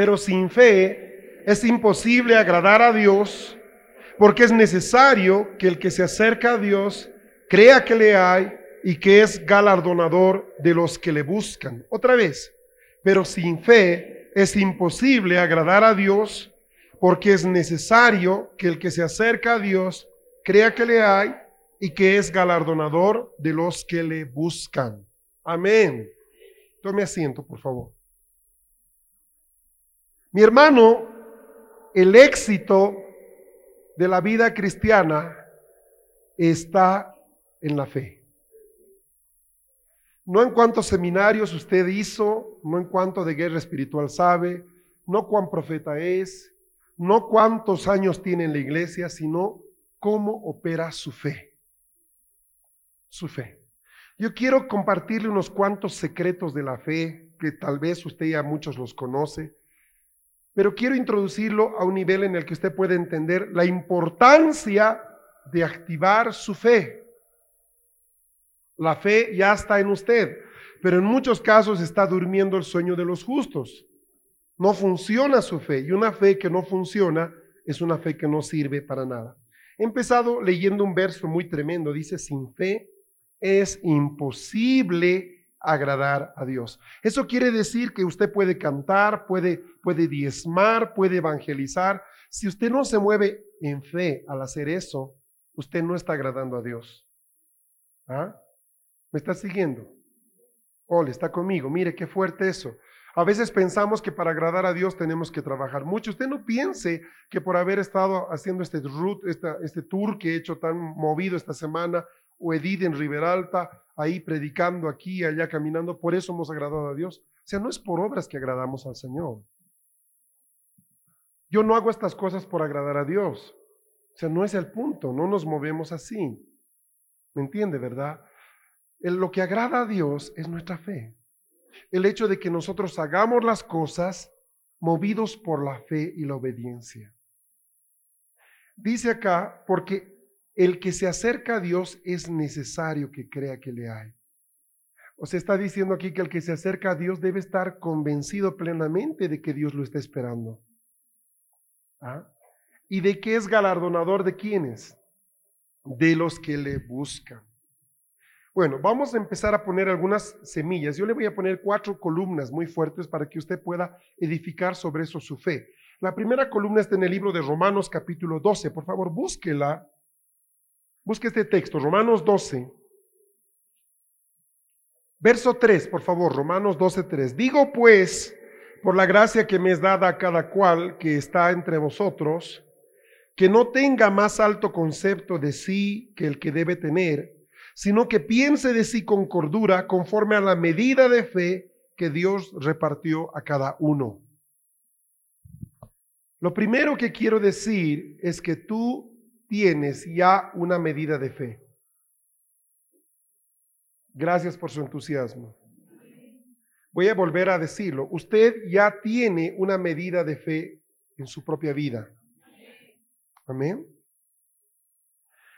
Pero sin fe es imposible agradar a Dios porque es necesario que el que se acerca a Dios crea que le hay y que es galardonador de los que le buscan. Otra vez, pero sin fe es imposible agradar a Dios porque es necesario que el que se acerca a Dios crea que le hay y que es galardonador de los que le buscan. Amén. Tome asiento, por favor. Mi hermano, el éxito de la vida cristiana está en la fe. No en cuántos seminarios usted hizo, no en cuánto de guerra espiritual sabe, no cuán profeta es, no cuántos años tiene en la iglesia, sino cómo opera su fe. Su fe. Yo quiero compartirle unos cuantos secretos de la fe, que tal vez usted ya muchos los conoce, pero quiero introducirlo a un nivel en el que usted puede entender la importancia de activar su fe. La fe ya está en usted, pero en muchos casos está durmiendo el sueño de los justos. No funciona su fe y una fe que no funciona es una fe que no sirve para nada. He empezado leyendo un verso muy tremendo, dice, sin fe es imposible agradar a Dios. Eso quiere decir que usted puede cantar, puede, puede diezmar, puede evangelizar. Si usted no se mueve en fe al hacer eso, usted no está agradando a Dios. ¿Ah? ¿Me está siguiendo? Ole, está conmigo. Mire qué fuerte eso. A veces pensamos que para agradar a Dios tenemos que trabajar mucho. Usted no piense que por haber estado haciendo este, route, este tour que he hecho tan movido esta semana, o Edith en Riberalta, ahí predicando aquí, allá caminando, por eso hemos agradado a Dios. O sea, no es por obras que agradamos al Señor. Yo no hago estas cosas por agradar a Dios. O sea, no es el punto, no nos movemos así. ¿Me entiende, verdad? lo que agrada a Dios es nuestra fe. El hecho de que nosotros hagamos las cosas movidos por la fe y la obediencia. Dice acá, porque el que se acerca a Dios es necesario que crea que le hay. O se está diciendo aquí que el que se acerca a Dios debe estar convencido plenamente de que Dios lo está esperando. ¿Ah? ¿Y de qué es galardonador de quiénes? De los que le buscan. Bueno, vamos a empezar a poner algunas semillas. Yo le voy a poner cuatro columnas muy fuertes para que usted pueda edificar sobre eso su fe. La primera columna está en el libro de Romanos capítulo 12. Por favor, búsquela Busque este texto, Romanos 12. Verso 3, por favor, Romanos 12, 3. Digo pues, por la gracia que me es dada a cada cual que está entre vosotros, que no tenga más alto concepto de sí que el que debe tener, sino que piense de sí con cordura conforme a la medida de fe que Dios repartió a cada uno. Lo primero que quiero decir es que tú tienes ya una medida de fe. Gracias por su entusiasmo. Voy a volver a decirlo. Usted ya tiene una medida de fe en su propia vida. Amén.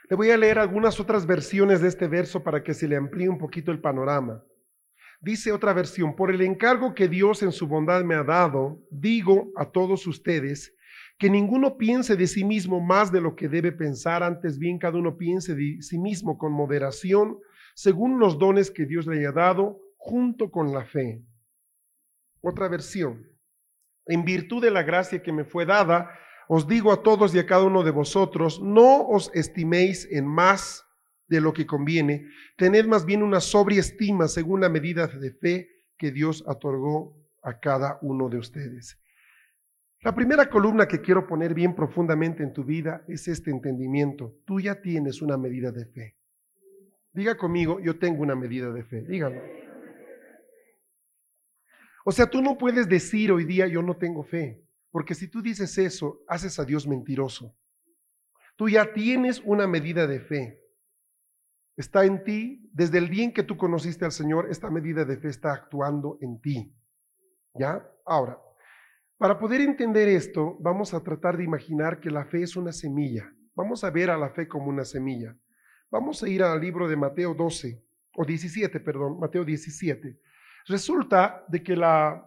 Le voy a leer algunas otras versiones de este verso para que se le amplíe un poquito el panorama. Dice otra versión, por el encargo que Dios en su bondad me ha dado, digo a todos ustedes que ninguno piense de sí mismo más de lo que debe pensar, antes bien cada uno piense de sí mismo con moderación, según los dones que Dios le haya dado, junto con la fe. Otra versión. En virtud de la gracia que me fue dada, os digo a todos y a cada uno de vosotros, no os estiméis en más de lo que conviene, tened más bien una sobria estima según la medida de fe que Dios otorgó a cada uno de ustedes. La primera columna que quiero poner bien profundamente en tu vida es este entendimiento. Tú ya tienes una medida de fe. Diga conmigo, yo tengo una medida de fe. Dígalo. O sea, tú no puedes decir hoy día yo no tengo fe, porque si tú dices eso, haces a Dios mentiroso. Tú ya tienes una medida de fe. Está en ti, desde el día en que tú conociste al Señor, esta medida de fe está actuando en ti. ¿Ya? Ahora, para poder entender esto, vamos a tratar de imaginar que la fe es una semilla. Vamos a ver a la fe como una semilla. Vamos a ir al libro de Mateo 12, o 17, perdón, Mateo 17. Resulta de que la,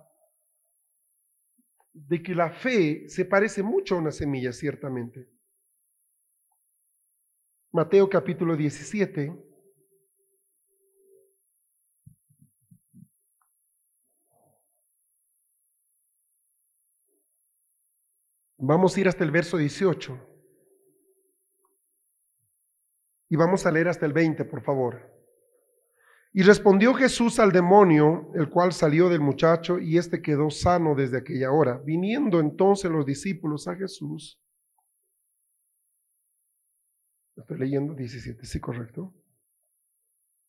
de que la fe se parece mucho a una semilla, ciertamente. Mateo capítulo 17. Vamos a ir hasta el verso 18. Y vamos a leer hasta el 20, por favor. Y respondió Jesús al demonio, el cual salió del muchacho, y éste quedó sano desde aquella hora. Viniendo entonces los discípulos a Jesús. Estoy leyendo 17, sí, correcto.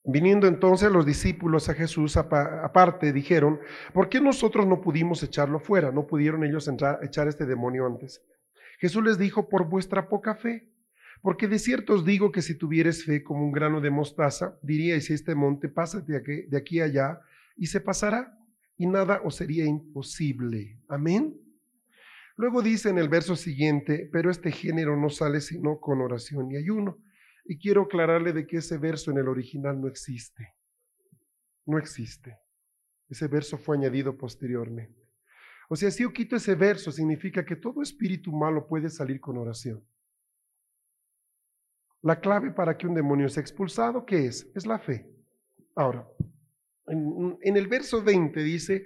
Viniendo entonces los discípulos a Jesús aparte, dijeron, ¿por qué nosotros no pudimos echarlo fuera? No pudieron ellos entrar, echar este demonio antes. Jesús les dijo, por vuestra poca fe. Porque de cierto os digo que si tuvieres fe como un grano de mostaza, diríais este monte, pásate de aquí, de aquí allá, y se pasará, y nada os sería imposible. Amén. Luego dice en el verso siguiente, pero este género no sale sino con oración y ayuno. Y quiero aclararle de que ese verso en el original no existe. No existe. Ese verso fue añadido posteriormente. O sea, si yo quito ese verso, significa que todo espíritu malo puede salir con oración. La clave para que un demonio sea expulsado, ¿qué es? Es la fe. Ahora, en, el verso 20 dice,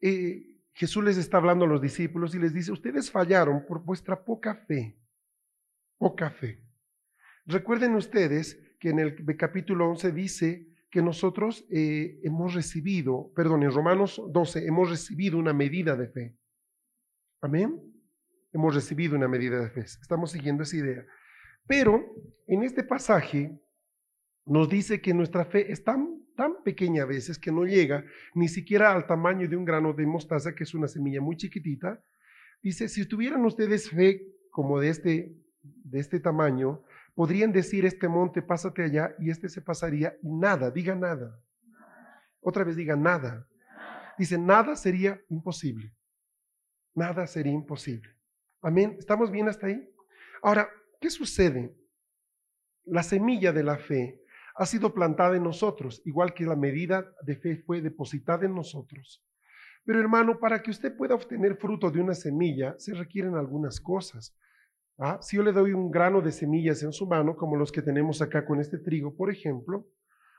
eh, Jesús les está hablando a los discípulos y les dice, ustedes fallaron por vuestra poca fe. Poca fe. Recuerden ustedes que en el capítulo 11 dice que nosotros eh, hemos recibido, perdón, en Romanos 12 hemos recibido una medida de fe. Amén. Hemos recibido una medida de fe. Estamos siguiendo esa idea. Pero en este pasaje nos dice que nuestra fe es tan, tan pequeña a veces que no llega ni siquiera al tamaño de un grano de mostaza, que es una semilla muy chiquitita. Dice, si tuvieran ustedes fe como de este, de este tamaño, podrían decir este monte, pásate allá, y este se pasaría, y nada, diga nada. Otra vez diga nada. Dice, nada sería imposible. Nada sería imposible. Amén. ¿Estamos bien hasta ahí? Ahora, ¿Qué sucede? La semilla de la fe ha sido plantada en nosotros, igual que la medida de fe fue depositada en nosotros. Pero hermano, para que usted pueda obtener fruto de una semilla, se requieren algunas cosas. ¿Ah? Si yo le doy un grano de semillas en su mano, como los que tenemos acá con este trigo, por ejemplo,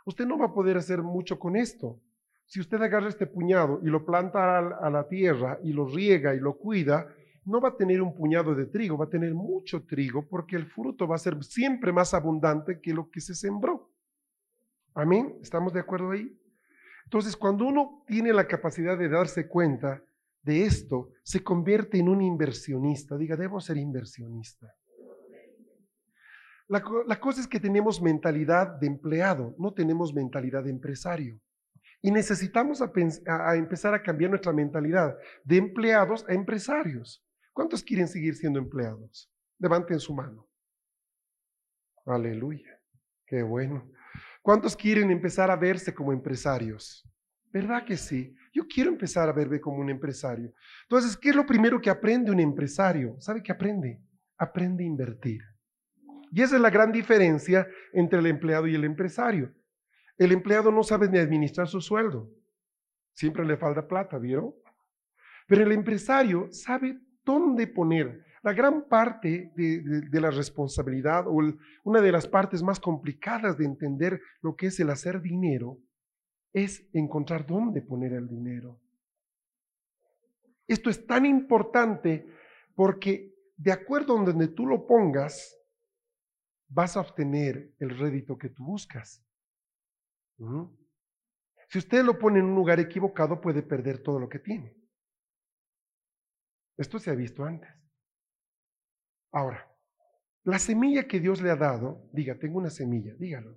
usted no va a poder hacer mucho con esto. Si usted agarra este puñado y lo planta a la tierra y lo riega y lo cuida, no va a tener un puñado de trigo, va a tener mucho trigo porque el fruto va a ser siempre más abundante que lo que se sembró. Amén, ¿estamos de acuerdo ahí? Entonces, cuando uno tiene la capacidad de darse cuenta de esto, se convierte en un inversionista. Diga, debo ser inversionista. La, cosa es que tenemos mentalidad de empleado, no tenemos mentalidad de empresario. Y necesitamos a empezar a cambiar nuestra mentalidad de empleados a empresarios. ¿Cuántos quieren seguir siendo empleados? Levanten su mano. Aleluya. Qué bueno. ¿Cuántos quieren empezar a verse como empresarios? ¿Verdad que sí? Yo quiero empezar a verme como un empresario. Entonces, ¿qué es lo primero que aprende un empresario? ¿Sabe qué aprende? Aprende a invertir. Y esa es la gran diferencia entre el empleado y el empresario. El empleado no sabe ni administrar su sueldo. Siempre le falta plata, ¿vieron? Pero el empresario sabe dónde poner. La gran parte de, la responsabilidad o una de las partes más complicadas de entender lo que es el hacer dinero es encontrar dónde poner el dinero. Esto es tan importante porque de acuerdo a donde tú lo pongas, vas a obtener el rédito que tú buscas. Si usted lo pone en un lugar equivocado, puede perder todo lo que tiene. Esto se ha visto antes. Ahora, la semilla que Dios le ha dado, diga, tengo una semilla, dígalo.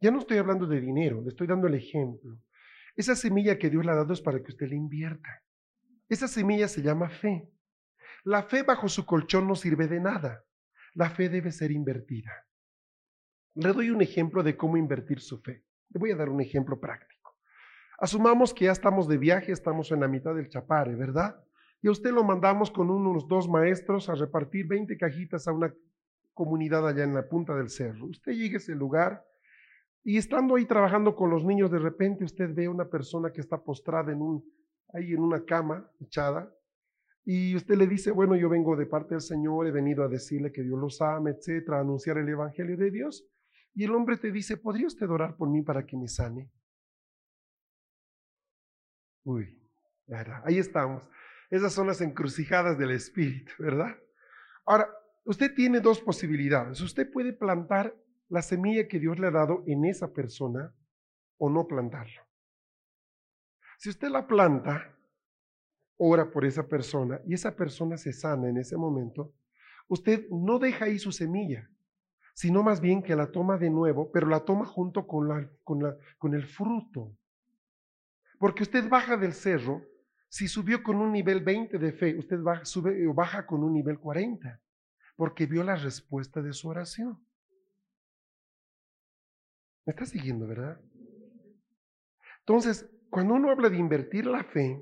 Ya no estoy hablando de dinero, le estoy dando el ejemplo. Esa semilla que Dios le ha dado es para que usted le invierta. Esa semilla se llama fe. La fe bajo su colchón no sirve de nada. La fe debe ser invertida. Le doy un ejemplo de cómo invertir su fe. Le voy a dar un ejemplo práctico. Asumamos que ya estamos de viaje, estamos en la mitad del Chapare, ¿verdad? Y a usted lo mandamos con unos dos maestros a repartir 20 cajitas a una comunidad allá en la punta del cerro. Usted llega a ese lugar y estando ahí trabajando con los niños, de repente usted ve a una persona que está postrada en un, ahí en una cama echada y usted le dice, bueno, yo vengo de parte del Señor, he venido a decirle que Dios los ama, etcétera, a anunciar el Evangelio de Dios. Y el hombre te dice, ¿podría usted orar por mí para que me sane? Uy, ahí estamos. Esas son las encrucijadas del Espíritu, ¿verdad? Ahora, usted tiene dos posibilidades. Usted puede plantar la semilla que Dios le ha dado en esa persona o no plantarla. Si usted la planta, ora por esa persona y esa persona se sana en ese momento, usted no deja ahí su semilla, sino más bien que la toma de nuevo, pero la toma junto con, la, con, la, con el fruto. Porque usted baja del cerro, si subió con un nivel 20 de fe, usted baja, sube baja con un nivel 40, porque vio la respuesta de su oración. ¿Me está siguiendo, verdad? Entonces, cuando uno habla de invertir la fe,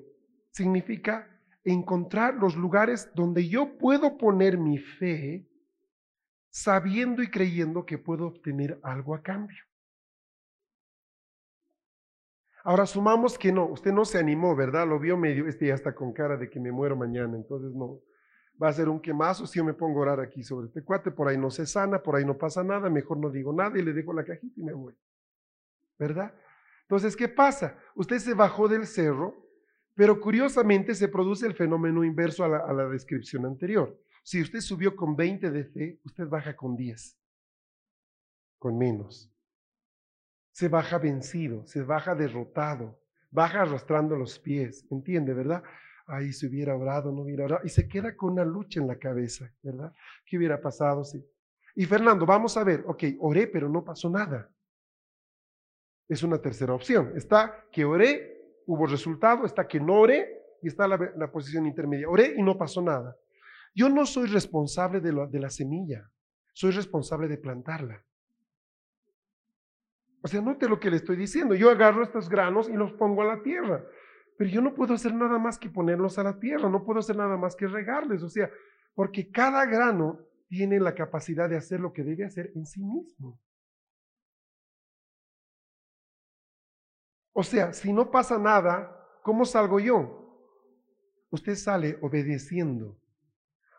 significa encontrar los lugares donde yo puedo poner mi fe sabiendo y creyendo que puedo obtener algo a cambio. Ahora sumamos que no, usted no se animó, ¿verdad? Lo vio medio, este ya está con cara de que me muero mañana, entonces no, va a ser un quemazo si yo me pongo a orar aquí sobre este cuate, por ahí no se sana, por ahí no pasa nada, mejor no digo nada y le dejo la cajita y me voy, ¿verdad? Entonces, ¿qué pasa? Usted se bajó del cerro, pero curiosamente se produce el fenómeno inverso a la, a la descripción anterior. Si usted subió con 20 de fe, usted baja con 10, con menos. Se baja vencido, se baja derrotado, baja arrastrando los pies, ¿entiende, verdad? Ahí se hubiera orado, no hubiera orado, y se queda con una lucha en la cabeza, ¿verdad? ¿Qué hubiera pasado si? Y Fernando, vamos a ver, ok, oré, pero no pasó nada. Es una tercera opción. Está que oré, hubo resultado, está que no oré, y está la, la posición intermedia. Oré y no pasó nada. Yo no soy responsable de, de la semilla, soy responsable de plantarla. O sea, note lo que le estoy diciendo. Yo agarro estos granos y los pongo a la tierra, pero yo no puedo hacer nada más que ponerlos a la tierra, no puedo hacer nada más que regarles. O sea, porque cada grano tiene la capacidad de hacer lo que debe hacer en sí mismo. O sea, si no pasa nada, ¿cómo salgo yo? Usted sale obedeciendo.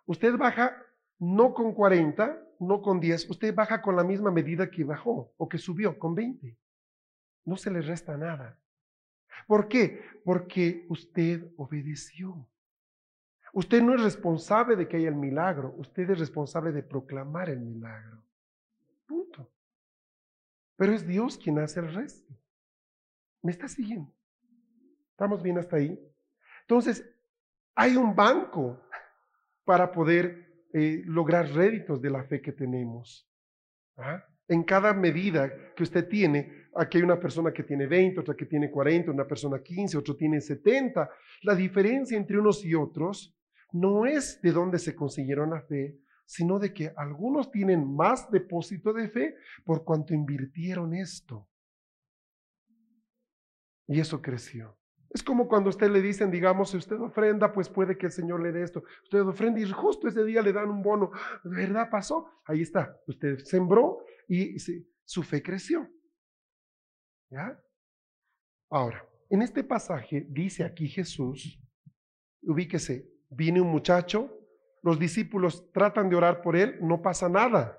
Usted baja no con 40, no con 10, usted baja con la misma medida que bajó o que subió, con 20. No se le resta nada. ¿Por qué? Porque usted obedeció. Usted no es responsable de que haya el milagro, usted es responsable de proclamar el milagro. Punto. Pero es Dios quien hace el resto. ¿Me está siguiendo? ¿Estamos bien hasta ahí? Entonces, hay un banco para poder eh, lograr réditos de la fe que tenemos. ¿Ah? En cada medida que usted tiene, aquí hay una persona que tiene 20, otra que tiene 40, una persona 15, otro tiene 70. La diferencia entre unos y otros no es de dónde se consiguieron la fe, sino de que algunos tienen más depósito de fe por cuanto invirtieron esto. Y eso creció. Es como cuando a usted le dicen, digamos, si usted ofrenda, pues puede que el Señor le dé esto. Usted ofrenda y justo ese día le dan un bono. ¿De verdad pasó? Ahí está. Usted sembró y su fe creció. ¿Ya? Ahora, en este pasaje dice aquí Jesús, ubíquese, viene un muchacho, los discípulos tratan de orar por él, no pasa nada.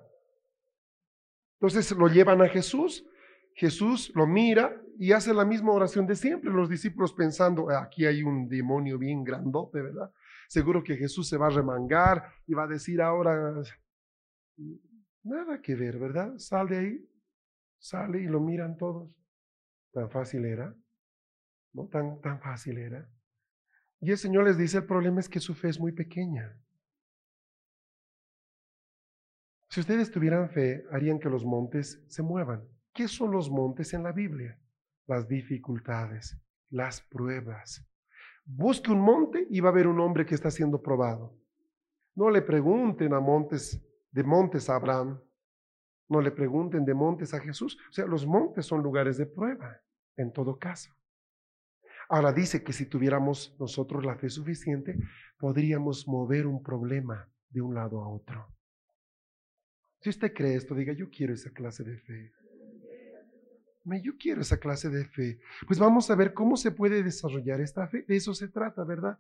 Entonces lo llevan a Jesús, Jesús lo mira y hace la misma oración de siempre. Los discípulos pensando, ah, aquí hay un demonio bien grandote, ¿verdad? Seguro que Jesús se va a remangar y va a decir ahora, nada que ver, ¿verdad? Sal de ahí, sale y lo miran todos. Tan fácil era, ¿no? Tan, tan fácil era. Y el Señor les dice, el problema es que su fe es muy pequeña. Si ustedes tuvieran fe, harían que los montes se muevan. ¿Qué son los montes en la Biblia? Las dificultades, las pruebas. Busque un monte y va a haber un hombre que está siendo probado. No le pregunten a montes, de montes a Abraham. No le pregunten de montes a Jesús. O sea, los montes son lugares de prueba, en todo caso. Ahora dice que si tuviéramos nosotros la fe suficiente, podríamos mover un problema de un lado a otro. Si usted cree esto, diga, yo quiero esa clase de fe. Yo quiero esa clase de fe. Pues vamos a ver cómo se puede desarrollar esta fe. De eso se trata, ¿verdad?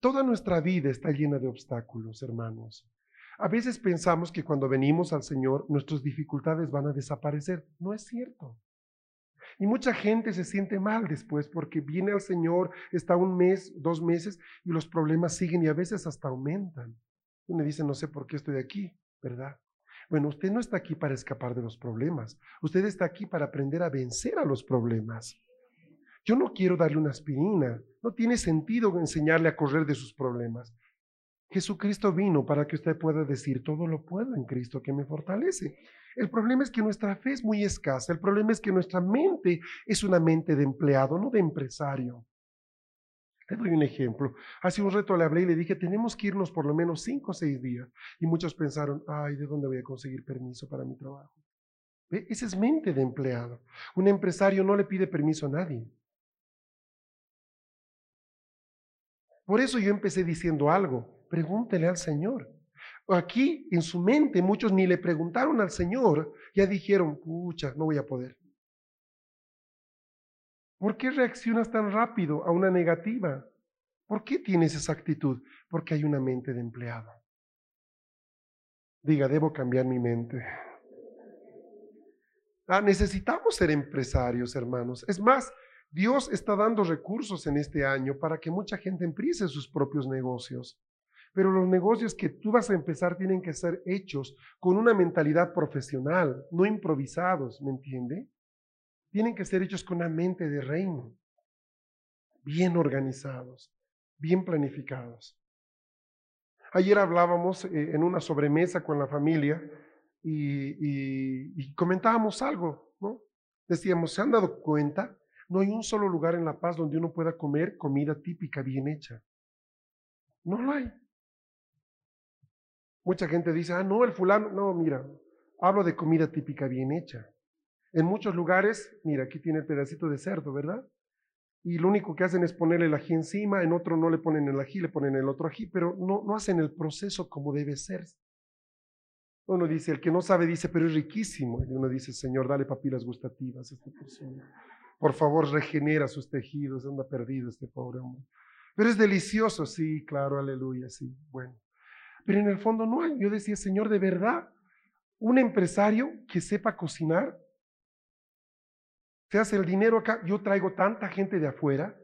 Toda nuestra vida está llena de obstáculos, hermanos. A veces pensamos que cuando venimos al Señor nuestras dificultades van a desaparecer. No es cierto. Y mucha gente se siente mal después porque viene al Señor, está un mes, dos meses y los problemas siguen y a veces hasta aumentan. Y me dice, no sé por qué estoy aquí, ¿verdad? Bueno, usted no está aquí para escapar de los problemas. Usted está aquí para aprender a vencer a los problemas. Yo no quiero darle una aspirina. No tiene sentido enseñarle a correr de sus problemas. Jesucristo vino para que usted pueda decir, todo lo puedo en Cristo que me fortalece. El problema es que nuestra fe es muy escasa. El problema es que nuestra mente es una mente de empleado, no de empresario. Le doy un ejemplo. Hace un reto le hablé y le dije, tenemos que irnos por lo menos cinco o seis días. Y muchos pensaron, ay, ¿de dónde voy a conseguir permiso para mi trabajo? Esa es mente de empleado. Un empresario no le pide permiso a nadie. Por eso yo empecé diciendo algo, pregúntele al Señor. Aquí en su mente muchos ni le preguntaron al Señor, ya dijeron, pucha, no voy a poder. ¿Por qué reaccionas tan rápido a una negativa? ¿Por qué tienes esa actitud? Porque hay una mente de empleado. Diga, debo cambiar mi mente. Ah, necesitamos ser empresarios, hermanos. Es más, Dios está dando recursos en este año para que mucha gente empiece sus propios negocios. Pero los negocios que tú vas a empezar tienen que ser hechos con una mentalidad profesional, no improvisados, ¿me entiende? Tienen que ser hechos con una mente de reino, bien organizados, bien planificados. Ayer hablábamos eh, en una sobremesa con la familia y, y comentábamos algo, ¿no? Decíamos, ¿se han dado cuenta? No hay un solo lugar en La Paz donde uno pueda comer comida típica bien hecha. No lo hay. Mucha gente dice, ah, no, el fulano, no, mira, hablo de comida típica bien hecha. En muchos lugares, mira, aquí tiene el pedacito de cerdo, ¿verdad? Y lo único que hacen es ponerle el ají encima, en otro no le ponen el ají, le ponen el otro ají, pero no, no hacen el proceso como debe ser. Uno dice, el que no sabe dice, pero es riquísimo. Y uno dice, Señor, dale papilas gustativas a esta persona. Por favor, regenera sus tejidos, anda perdido este pobre hombre. Pero es delicioso, sí, claro, aleluya, sí, bueno pero en el fondo no hay. Yo decía, Señor, de verdad, un empresario que sepa cocinar, se hace el dinero acá, yo traigo tanta gente de afuera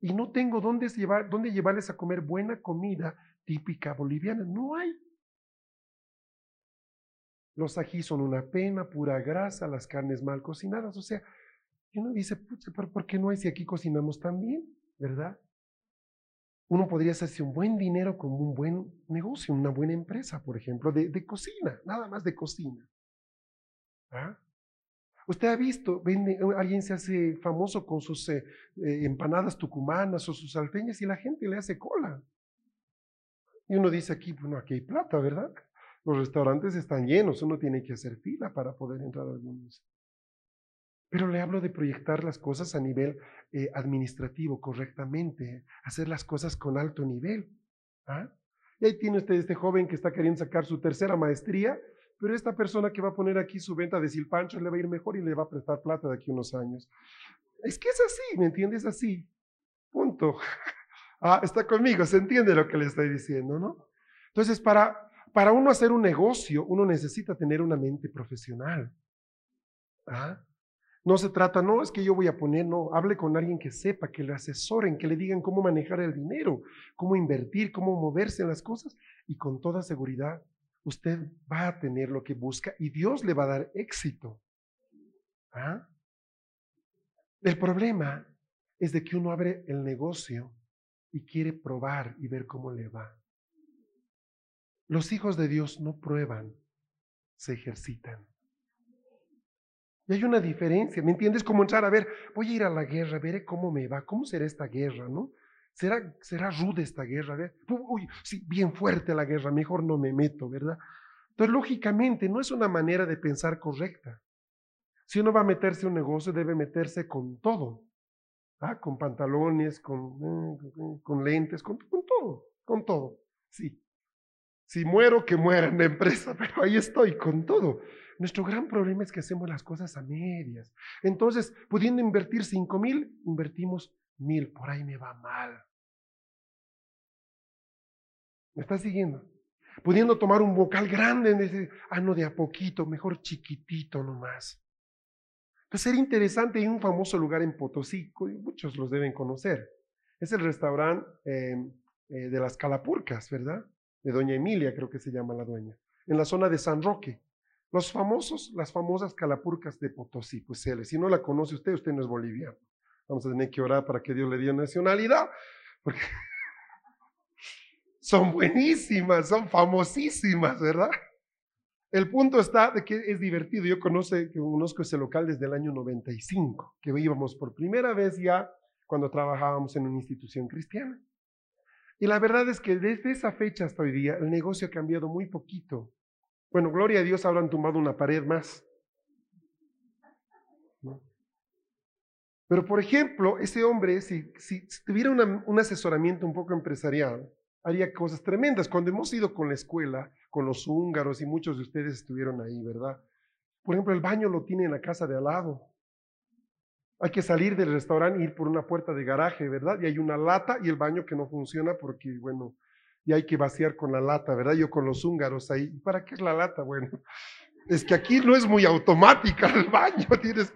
y no tengo dónde, llevar, dónde llevarles a comer buena comida típica boliviana. No hay. Los ají son una pena, pura grasa, las carnes mal cocinadas. O sea, uno dice, pero ¿por qué no hay si aquí cocinamos tan bien? ¿Verdad? uno podría hacerse un buen dinero con un buen negocio, una buena empresa, por ejemplo, de, cocina, nada más de cocina. ¿Ah? Usted ha visto, vende, alguien se hace famoso con sus eh, eh, empanadas tucumanas o sus salteñas y la gente le hace cola. Y uno dice aquí, bueno, aquí hay plata, ¿verdad? Los restaurantes están llenos, uno tiene que hacer fila para poder entrar a algunos. Pero le hablo de proyectar las cosas a nivel eh, administrativo correctamente, hacer las cosas con alto nivel. ¿ah? Y ahí tiene usted este joven que está queriendo sacar su tercera maestría, pero esta persona que va a poner aquí su venta de silpancho le va a ir mejor y le va a prestar plata de aquí unos años. Es que es así, ¿me entiendes? Así. Punto. Ah, está conmigo, se entiende lo que le estoy diciendo, ¿no? Entonces, para, para uno hacer un negocio, uno necesita tener una mente profesional. ¿Ah? No se trata, no, es que yo voy a poner, no, hable con alguien que sepa, que le asesoren, que le digan cómo manejar el dinero, cómo invertir, cómo moverse en las cosas y con toda seguridad usted va a tener lo que busca y Dios le va a dar éxito. ¿Ah? El problema es de que uno abre el negocio y quiere probar y ver cómo le va. Los hijos de Dios no prueban, se ejercitan. Y hay una diferencia, ¿me entiendes? Como entrar a ver, voy a ir a la guerra, veré cómo me va, cómo será esta guerra, ¿no? ¿Será, será ruda esta guerra? Uy, sí, bien fuerte la guerra, mejor no me meto, ¿verdad? Entonces, lógicamente, no es una manera de pensar correcta. Si uno va a meterse en un negocio, debe meterse con todo. ¿ah? Con pantalones, con, eh, con lentes, con, con todo, con todo. Sí. Si muero, que muera en la empresa, pero ahí estoy con todo. Nuestro gran problema es que hacemos las cosas a medias. Entonces, pudiendo invertir cinco mil, invertimos mil. Por ahí me va mal. ¿Me está siguiendo? Pudiendo tomar un vocal grande, en ese, ah, no, de a poquito, mejor chiquitito nomás. Entonces era interesante, hay un famoso lugar en Potosí, muchos los deben conocer. Es el restaurante eh, eh, de las Calapurcas, ¿verdad? De Doña Emilia, creo que se llama la dueña, en la zona de San Roque. Los famosos, las famosas Calapurcas de Potosí, pues si no la conoce usted, usted no es boliviano. Vamos a tener que orar para que Dios le dé nacionalidad, porque son buenísimas, son famosísimas, ¿verdad? El punto está de que es divertido. Yo conozco, conozco ese local desde el año 95, que íbamos por primera vez ya cuando trabajábamos en una institución cristiana. Y la verdad es que desde esa fecha hasta hoy día el negocio ha cambiado muy poquito. Bueno, gloria a Dios, ahora han tumbado una pared más. Pero, por ejemplo, ese hombre, si, tuviera un asesoramiento un poco empresarial, haría cosas tremendas. Cuando hemos ido con la escuela, con los húngaros y muchos de ustedes estuvieron ahí, ¿verdad? Por ejemplo, el baño lo tiene en la casa de al lado. Hay que salir del restaurante e ir por una puerta de garaje, ¿verdad? Y hay una lata y el baño que no funciona porque, bueno, y hay que vaciar con la lata, ¿verdad? Yo con los húngaros ahí. ¿Para qué es la lata? Bueno, es que aquí no es muy automática el baño, tienes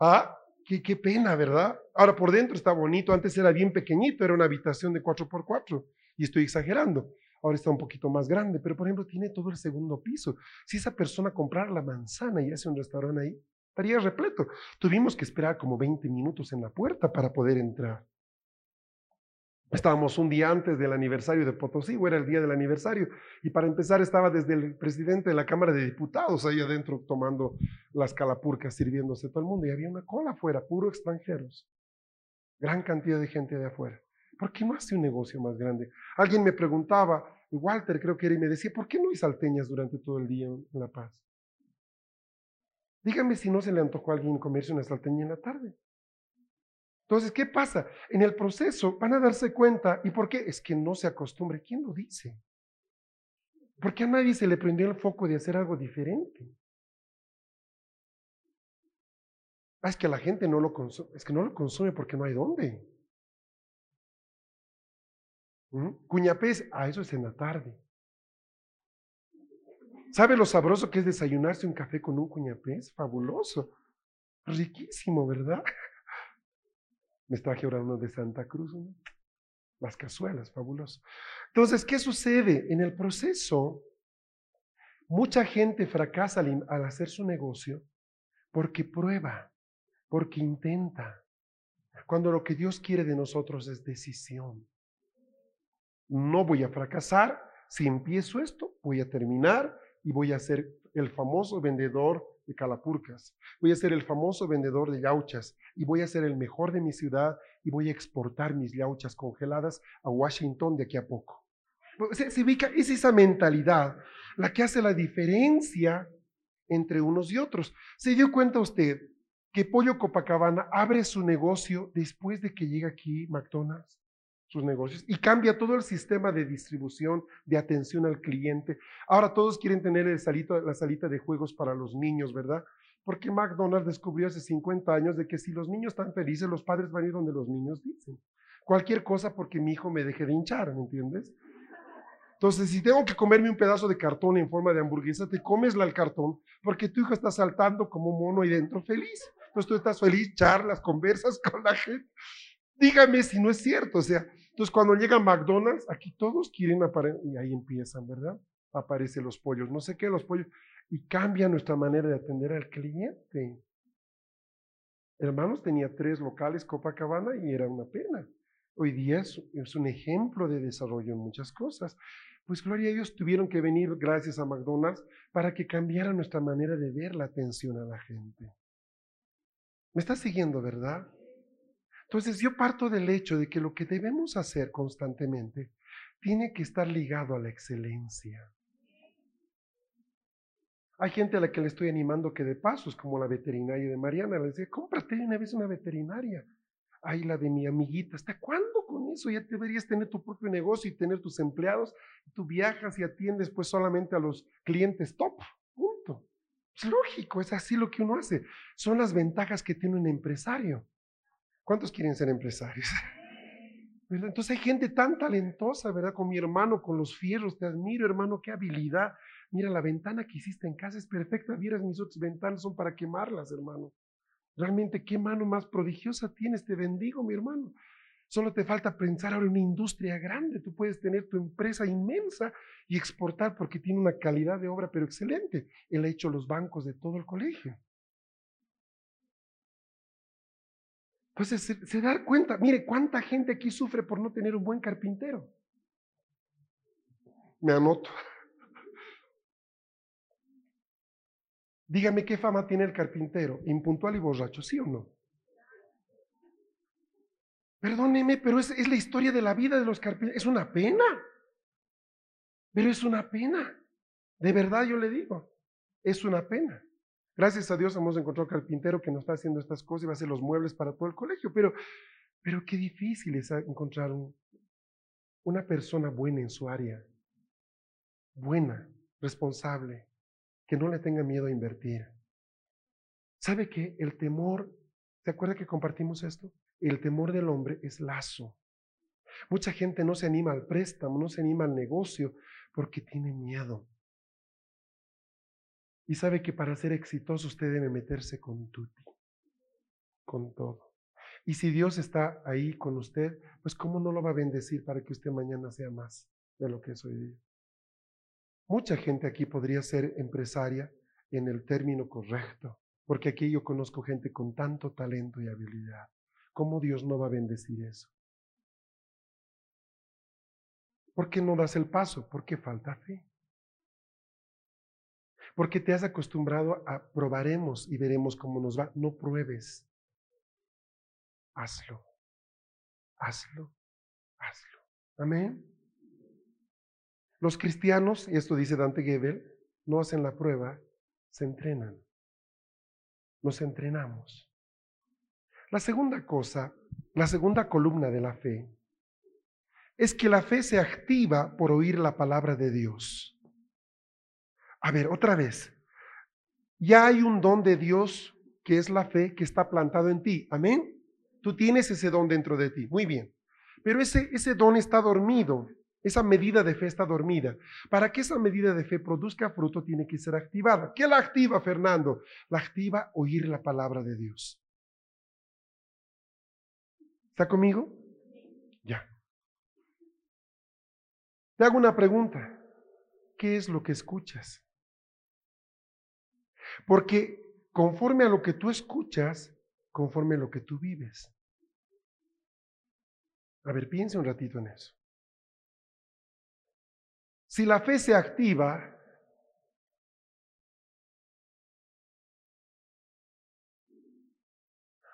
Ah, qué, pena, ¿verdad? Ahora por dentro está bonito, antes era bien pequeñito, era una habitación de 4x4 y estoy exagerando. Ahora está un poquito más grande, pero por ejemplo tiene todo el segundo piso. Si esa persona comprara la manzana y hace un restaurante ahí, estaría repleto. Tuvimos que esperar como 20 minutos en la puerta para poder entrar. Estábamos un día antes del aniversario de Potosí, o era el día del aniversario, y para empezar estaba desde el presidente de la Cámara de Diputados ahí adentro tomando las calapurcas, sirviéndose todo el mundo, y había una cola afuera, puro extranjeros. Gran cantidad de gente de afuera. ¿Por qué no hace un negocio más grande? Alguien me preguntaba, Walter creo que era, y me decía, ¿por qué no hay salteñas durante todo el día en La Paz? Dígame si no se le antojó a alguien comerse una salteña en la tarde. Entonces, ¿qué pasa? En el proceso van a darse cuenta, ¿y por qué? Es que no se acostumbre. ¿Quién lo dice? Porque a nadie se le prendió el foco de hacer algo diferente. Ah, es que la gente no lo consume, es que no lo consume porque no hay dónde. Cuñapés, ah, eso es en la tarde. ¿Sabe lo sabroso que es desayunarse un café con un cuñapés? Fabuloso. Riquísimo, ¿verdad? Me traje ahora uno de Santa Cruz, las cazuelas, fabuloso. Entonces, ¿qué sucede? En el proceso, mucha gente fracasa al hacer su negocio porque prueba, porque intenta, cuando lo que Dios quiere de nosotros es decisión no voy a fracasar, si empiezo esto, voy a terminar y voy a ser el famoso vendedor de calapurcas, voy a ser el famoso vendedor de yauchas y voy a ser el mejor de mi ciudad y voy a exportar mis yauchas congeladas a Washington de aquí a poco. Se, se ubica, es esa mentalidad la que hace la diferencia entre unos y otros. ¿Se dio cuenta usted que Pollo Copacabana abre su negocio después de que llega aquí McDonald's? Sus negocios y cambia todo el sistema de distribución, de atención al cliente. Ahora todos quieren tener el salito, la salita de juegos para los niños, ¿verdad? Porque McDonald's descubrió hace 50 años de que si los niños están felices, los padres van a ir donde los niños dicen. Cualquier cosa porque mi hijo me deje de hinchar, ¿me entiendes? Entonces, si tengo que comerme un pedazo de cartón en forma de hamburguesa, te comesla el cartón porque tu hijo está saltando como mono ahí dentro feliz. Entonces tú estás feliz, charlas, conversas con la gente. Dígame si no es cierto. O sea, entonces cuando llega McDonald's, aquí todos quieren aparecer, y ahí empiezan, ¿verdad? Aparecen los pollos, no sé qué, los pollos, y cambia nuestra manera de atender al cliente. Hermanos, tenía tres locales Copacabana y era una pena. Hoy día es, un ejemplo de desarrollo en muchas cosas. Pues gloria a Dios, tuvieron que venir gracias a McDonald's para que cambiara nuestra manera de ver la atención a la gente. ¿Me estás siguiendo, verdad? Entonces yo parto del hecho de que lo que debemos hacer constantemente tiene que estar ligado a la excelencia. Hay gente a la que le estoy animando que de paso es como la veterinaria de Mariana, le dice, cómprate una vez una veterinaria. Ay, la de mi amiguita, ¿hasta cuándo con eso? Ya deberías tener tu propio negocio y tener tus empleados. Tú viajas y atiendes pues solamente a los clientes top. Punto. Es lógico, es así lo que uno hace. Son las ventajas que tiene un empresario. ¿Cuántos quieren ser empresarios? Entonces hay gente tan talentosa, ¿verdad? Con mi hermano, con los fierros, te admiro, hermano, qué habilidad. Mira, la ventana que hiciste en casa es perfecta. Vieras, mis otras ventanas son para quemarlas, hermano. Realmente, qué mano más prodigiosa tienes, te bendigo, mi hermano. Solo te falta pensar ahora en una industria grande. Tú puedes tener tu empresa inmensa y exportar porque tiene una calidad de obra, pero excelente. Él ha hecho los bancos de todo el colegio. Entonces se, da cuenta, mire cuánta gente aquí sufre por no tener un buen carpintero. Me anoto. Dígame qué fama tiene el carpintero, impuntual y borracho, ¿sí o no? Perdóneme, pero es la historia de la vida de los carpinteros. Es una pena. Pero es una pena. De verdad yo le digo, es una pena. Gracias a Dios hemos encontrado carpintero que nos está haciendo estas cosas y va a hacer los muebles para todo el colegio, pero, pero qué difícil es encontrar una persona buena en su área, buena, responsable, que no le tenga miedo a invertir. ¿Sabe qué? El temor, ¿se acuerda que compartimos esto? El temor del hombre es lazo. Mucha gente no se anima al préstamo, no se anima al negocio porque tiene miedo. Y sabe que para ser exitoso usted debe meterse con tutti, con todo. Y si Dios está ahí con usted, pues ¿cómo no lo va a bendecir para que usted mañana sea más de lo que es hoy día? Mucha gente aquí podría ser empresaria en el término correcto, porque aquí yo conozco gente con tanto talento y habilidad. ¿Cómo Dios no va a bendecir eso? ¿Por qué no das el paso? Porque falta fe porque te has acostumbrado a probaremos y veremos cómo nos va. No pruebes. Hazlo. Hazlo. Hazlo. Amén. Los cristianos, y esto dice Dante Gebel, no hacen la prueba, se entrenan. Nos entrenamos. La segunda cosa, la segunda columna de la fe, es que la fe se activa por oír la palabra de Dios. A ver, otra vez. Ya hay un don de Dios que es la fe que está plantado en ti. Amén. Tú tienes ese don dentro de ti. Muy bien. Pero ese, ese don está dormido. Esa medida de fe está dormida. Para que esa medida de fe produzca fruto tiene que ser activada. ¿Qué la activa, Fernando? La activa oír la palabra de Dios. ¿Está conmigo? Ya. Te hago una pregunta. ¿Qué es lo que escuchas? Porque conforme a lo que tú escuchas, conforme a lo que tú vives. A ver, piense un ratito en eso. Si la fe se activa,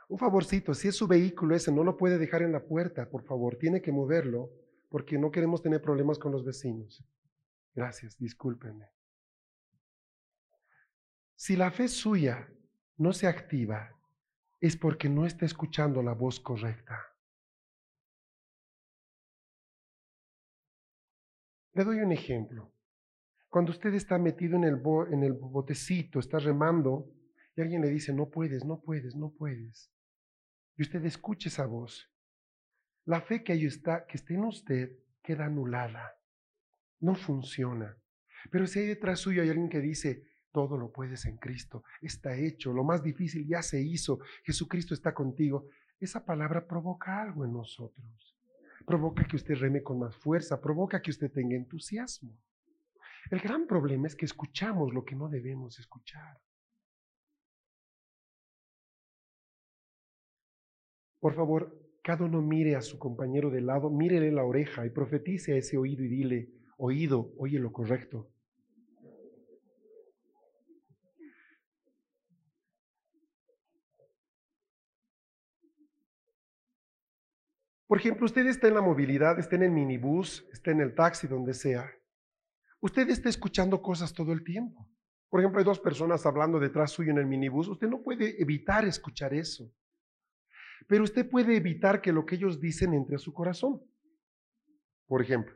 un favorcito, si es su vehículo ese, no lo puede dejar en la puerta, por favor, tiene que moverlo porque no queremos tener problemas con los vecinos. Gracias, discúlpenme. Si la fe suya no se activa, es porque no está escuchando la voz correcta. Le doy un ejemplo. Cuando usted está metido en el, botecito, está remando, y alguien le dice, no puedes, no puedes, no puedes. Y usted escucha esa voz. La fe que ahí está, que está en usted, queda anulada. No funciona. Pero si hay detrás suyo hay alguien que dice, todo lo puedes en Cristo. Está hecho. Lo más difícil ya se hizo. Jesucristo está contigo. Esa palabra provoca algo en nosotros. Provoca que usted reme con más fuerza. Provoca que usted tenga entusiasmo. El gran problema es que escuchamos lo que no debemos escuchar. Por favor, cada uno mire a su compañero de lado, mírele la oreja y profetice a ese oído y dile, oído oye lo correcto. Por ejemplo, usted está en la movilidad, está en el minibús, está en el taxi, donde sea. Usted está escuchando cosas todo el tiempo. Por ejemplo, hay dos personas hablando detrás suyo en el minibús. Usted no puede evitar escuchar eso. Pero usted puede evitar que lo que ellos dicen entre a su corazón. Por ejemplo,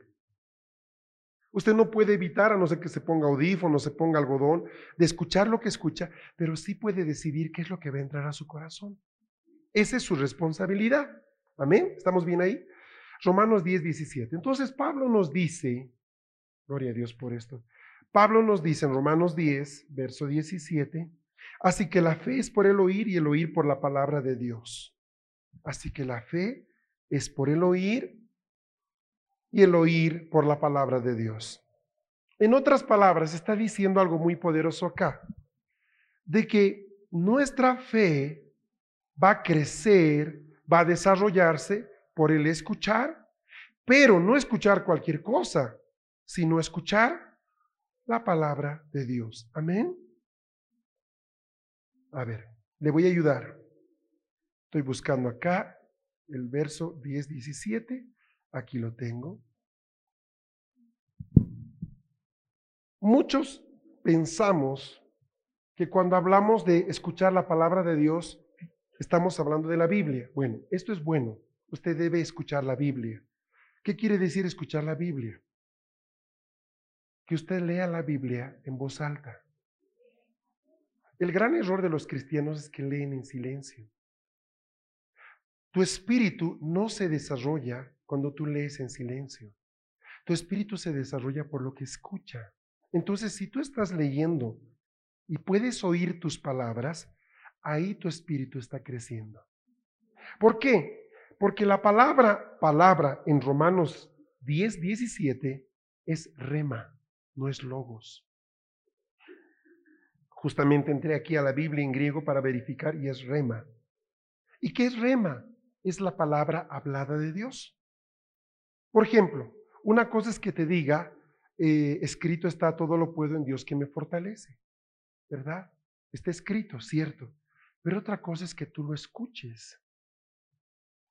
usted no puede evitar, a no ser que se ponga audífono, se ponga algodón, de escuchar lo que escucha, pero sí puede decidir qué es lo que va a entrar a su corazón. Esa es su responsabilidad. Amén. ¿Estamos bien ahí? Romanos 10, 17. Entonces Pablo nos dice, gloria a Dios por esto, Pablo nos dice en Romanos 10, verso 17, así que la fe es por el oír y el oír por la palabra de Dios. Así que la fe es por el oír y el oír por la palabra de Dios. En otras palabras, está diciendo algo muy poderoso acá, de que nuestra fe va a crecer va a desarrollarse por el escuchar, pero no escuchar cualquier cosa, sino escuchar la palabra de Dios. Amén. A ver, le voy a ayudar. Estoy buscando acá el verso 10, 17. Aquí lo tengo. Muchos pensamos que cuando hablamos de escuchar la palabra de Dios, Estamos hablando de la Biblia. Bueno, esto es bueno. Usted debe escuchar la Biblia. ¿Qué quiere decir escuchar la Biblia? Que usted lea la Biblia en voz alta. El gran error de los cristianos es que leen en silencio. Tu espíritu no se desarrolla cuando tú lees en silencio. Tu espíritu se desarrolla por lo que escucha. Entonces, si tú estás leyendo y puedes oír tus palabras, ahí tu espíritu está creciendo. ¿Por qué? Porque la palabra, palabra en Romanos 10, 17 es rema, no es logos. Justamente entré aquí a la Biblia en griego para verificar y es rema. ¿Y qué es rema? Es la palabra hablada de Dios. Por ejemplo, una cosa es que te diga, eh, escrito está, todo lo puedo en Dios que me fortalece, ¿verdad? Está escrito, cierto. Pero otra cosa es que tú lo escuches.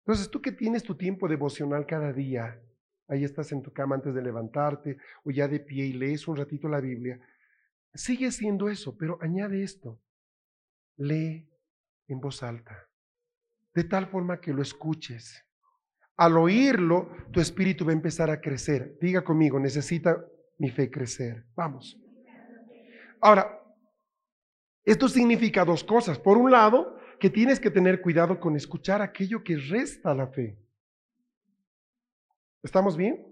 Entonces, tú que tienes tu tiempo devocional cada día, ahí estás en tu cama antes de levantarte o ya de pie y lees un ratito la Biblia, sigue siendo eso, pero añade esto. Lee en voz alta, de tal forma que lo escuches. Al oírlo, tu espíritu va a empezar a crecer. Diga conmigo, necesita mi fe crecer. Vamos. Ahora, esto significa dos cosas. Por un lado, que tienes que tener cuidado con escuchar aquello que resta la fe. ¿Estamos bien?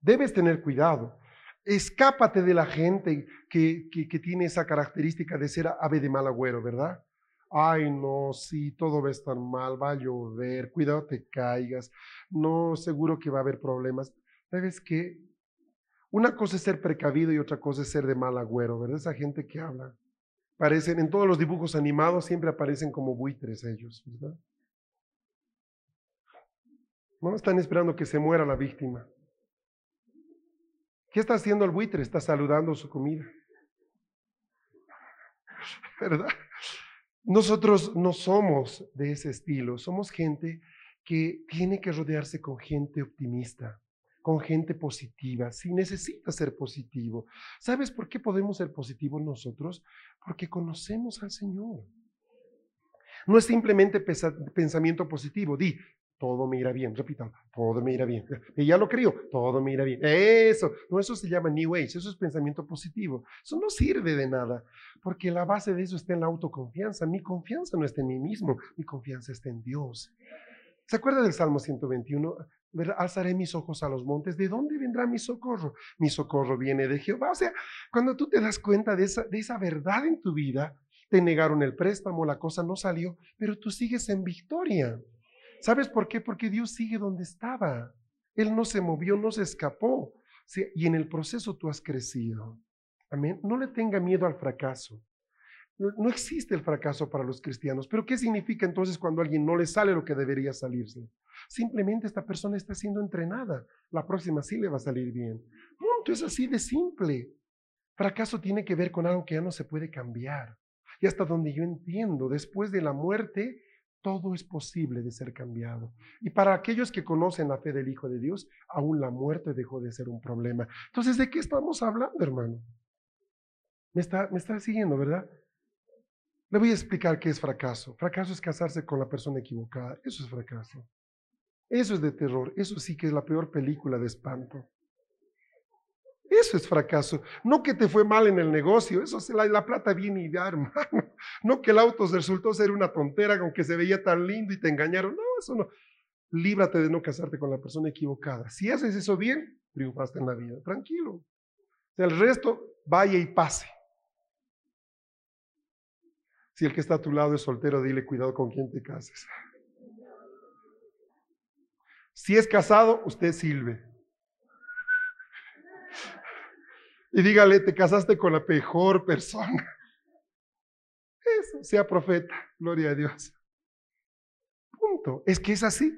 Debes tener cuidado. Escápate de la gente que, que, tiene esa característica de ser ave de mal agüero, ¿verdad? Ay, no, sí, todo va a estar mal, va a llover, cuidado te caigas, no, seguro que va a haber problemas. ¿Sabes qué? Una cosa es ser precavido y otra cosa es ser de mal agüero, ¿verdad? Esa gente que habla. Parecen, en todos los dibujos animados siempre aparecen como buitres ellos, ¿verdad? No están esperando que se muera la víctima. ¿Qué está haciendo el buitre? Está saludando su comida. ¿Verdad? Nosotros no somos de ese estilo, somos gente que tiene que rodearse con gente optimista, con gente positiva, si necesita ser positivo. ¿Sabes por qué podemos ser positivos nosotros? Porque conocemos al Señor. No es simplemente pensamiento positivo, di, todo me irá bien, repítalo, todo me irá bien. Y ya lo creo, todo me irá bien. Eso, no, eso se llama New Age, eso es pensamiento positivo. Eso no sirve de nada, porque la base de eso está en la autoconfianza. Mi confianza no está en mí mismo, mi confianza está en Dios. ¿Se acuerda del Salmo 121? Alzaré mis ojos a los montes. ¿De dónde vendrá mi socorro? Mi socorro viene de Jehová. O sea, cuando tú te das cuenta de esa, de esa verdad en tu vida, te negaron el préstamo, la cosa no salió, pero tú sigues en victoria. ¿Sabes por qué? Porque Dios sigue donde estaba. Él no se movió, no se escapó. Y en el proceso tú has crecido. Amén. No le tenga miedo al fracaso. No existe el fracaso para los cristianos. Pero ¿qué significa entonces cuando a alguien no le sale lo que debería salirse? Simplemente esta persona está siendo entrenada. La próxima sí le va a salir bien. punto, es así de simple. Fracaso tiene que ver con algo que ya no se puede cambiar. Y hasta donde yo entiendo, después de la muerte, todo es posible de ser cambiado. Y para aquellos que conocen la fe del Hijo de Dios, aún la muerte dejó de ser un problema. Entonces, ¿de qué estamos hablando, hermano? Me está, me está siguiendo, ¿verdad? Le voy a explicar qué es fracaso. Fracaso es casarse con la persona equivocada. Eso es fracaso. Eso es de terror. Eso sí que es la peor película de espanto. Eso es fracaso. No que te fue mal en el negocio, eso es la, la plata viene y da, hermano. No que el auto resultó ser una tontera, aunque se veía tan lindo y te engañaron. No, eso no. Líbrate de no casarte con la persona equivocada. Si haces eso bien, triunfaste en la vida. Tranquilo. El resto vaya y pase. Si el que está a tu lado es soltero, dile cuidado con quién te cases. Si es casado, usted sirve. Y dígale, te casaste con la mejor persona. Eso, sea profeta, gloria a Dios. Punto. Es que es así.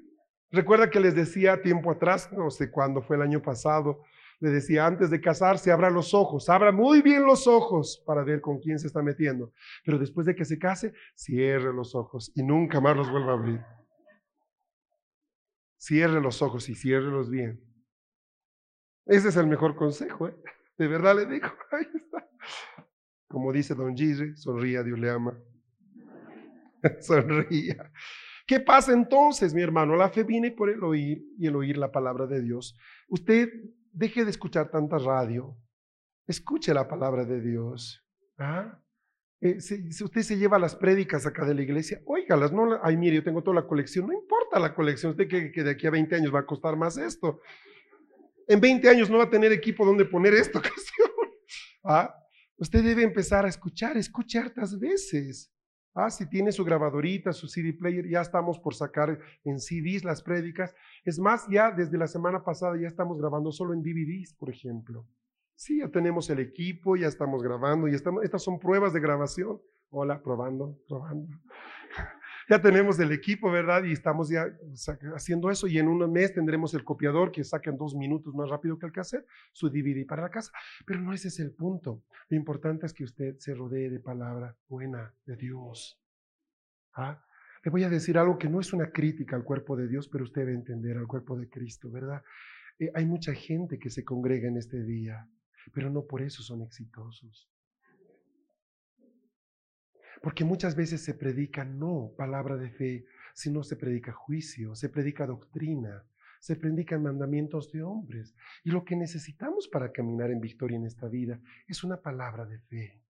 Recuerda que les decía tiempo atrás, no sé cuándo fue el año pasado, le decía antes de casarse, abra los ojos, abra muy bien los ojos para ver con quién se está metiendo. Pero después de que se case, cierre los ojos y nunca más los vuelva a abrir. Cierre los ojos y ciérrelos bien. Ese es el mejor consejo, ¿eh? De verdad le digo, ahí está. Como dice Don Gigi, sonría, Dios le ama. Sonría. ¿Qué pasa entonces, mi hermano? La fe viene por el oír y el oír la palabra de Dios. Usted deje de escuchar tanta radio. Escuche la palabra de Dios. ¿Ah? Eh, si, usted se lleva las prédicas acá de la iglesia, óigalas, no, ay, mire, yo tengo toda la colección, no importa la colección, usted que, que de aquí a 20 años va a costar más esto. En 20 años no va a tener equipo donde poner ocasión. ¿Ah? Usted debe empezar a escuchar, escuche hartas veces. Ah, si tiene su grabadorita, su CD player, ya estamos por sacar en CDs las prédicas. Es más, ya desde la semana pasada ya estamos grabando solo en DVDs, por ejemplo. Sí, ya tenemos el equipo, ya estamos grabando, y estamos, estas son pruebas de grabación. Hola, probando, probando ya tenemos el equipo, ¿verdad? Y estamos ya haciendo eso y en un mes tendremos el copiador que saca en dos minutos más rápido que el cassette, su DVD para la casa. Pero no ese es el punto. Lo importante es que usted se rodee de palabra buena de Dios. ¿Ah? Le voy a decir algo que no es una crítica al cuerpo de Dios, pero usted debe entender al cuerpo de Cristo, ¿verdad? Eh, hay mucha gente que se congrega en este día, pero no por eso son exitosos. Porque muchas veces se predica no palabra de fe, sino se predica juicio, se predica doctrina, se predican mandamientos de hombres. Y lo que necesitamos para caminar en victoria en esta vida es una palabra de fe.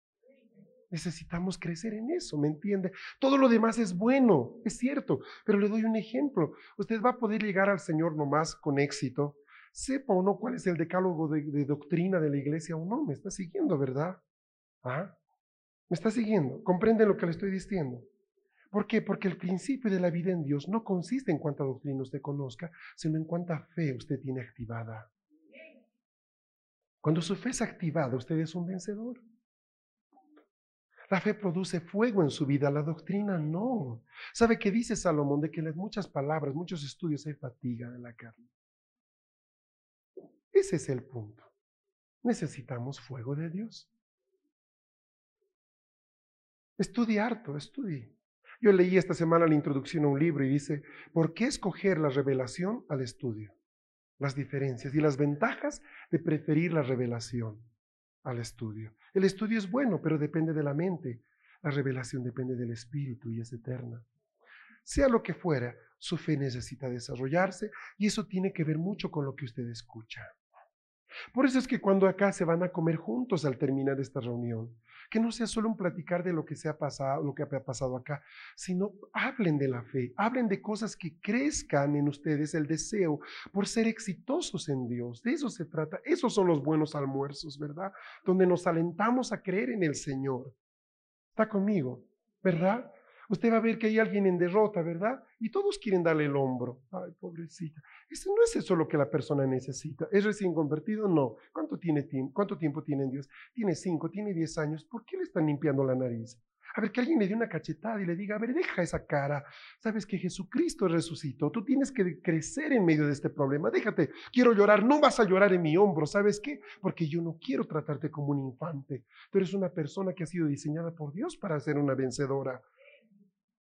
Necesitamos crecer en eso, ¿me entiende? Todo lo demás es bueno, es cierto, pero le doy un ejemplo. Usted va a poder llegar al Señor nomás con éxito, sepa o no cuál es el decálogo de, doctrina de la iglesia o no, me está siguiendo, ¿verdad? ¿Ah? ¿Me está siguiendo? ¿Comprende lo que le estoy diciendo? ¿Por qué? Porque el principio de la vida en Dios no consiste en cuánta doctrina usted conozca, sino en cuánta fe usted tiene activada. Cuando su fe es activada, usted es un vencedor. La fe produce fuego en su vida, la doctrina no. ¿Sabe qué dice Salomón? De que en muchas palabras, muchos estudios hay fatiga de la carne. Ese es el punto. Necesitamos fuego de Dios. Estudie harto, estudie. Yo leí esta semana la introducción a un libro y dice, ¿por qué escoger la revelación al estudio? Las diferencias y las ventajas de preferir la revelación al estudio. El estudio es bueno, pero depende de la mente. La revelación depende del espíritu y es eterna. Sea lo que fuera, su fe necesita desarrollarse y eso tiene que ver mucho con lo que usted escucha. Por eso es que cuando acá se van a comer juntos al terminar esta reunión, que no sea solo un platicar de lo que se ha pasado, lo que ha pasado acá, sino hablen de la fe, hablen de cosas que crezcan en ustedes el deseo por ser exitosos en Dios. De eso se trata. Esos son los buenos almuerzos, ¿verdad? Donde nos alentamos a creer en el Señor. ¿Está conmigo? ¿Verdad? Usted va a ver que hay alguien en derrota, ¿verdad? Y todos quieren darle el hombro. Ay, pobrecita. Eso no es eso lo que la persona necesita. ¿Es recién convertido? No. ¿Cuánto, tiene, ¿Cuánto tiempo tiene en Dios? Tiene cinco, tiene diez años. ¿Por qué le están limpiando la nariz? A ver, que alguien le dé una cachetada y le diga, a ver, deja esa cara. Sabes que Jesucristo resucitó. Tú tienes que crecer en medio de este problema. Déjate, quiero llorar. No vas a llorar en mi hombro. ¿Sabes qué? Porque yo no quiero tratarte como un infante. Tú eres una persona que ha sido diseñada por Dios para ser una vencedora.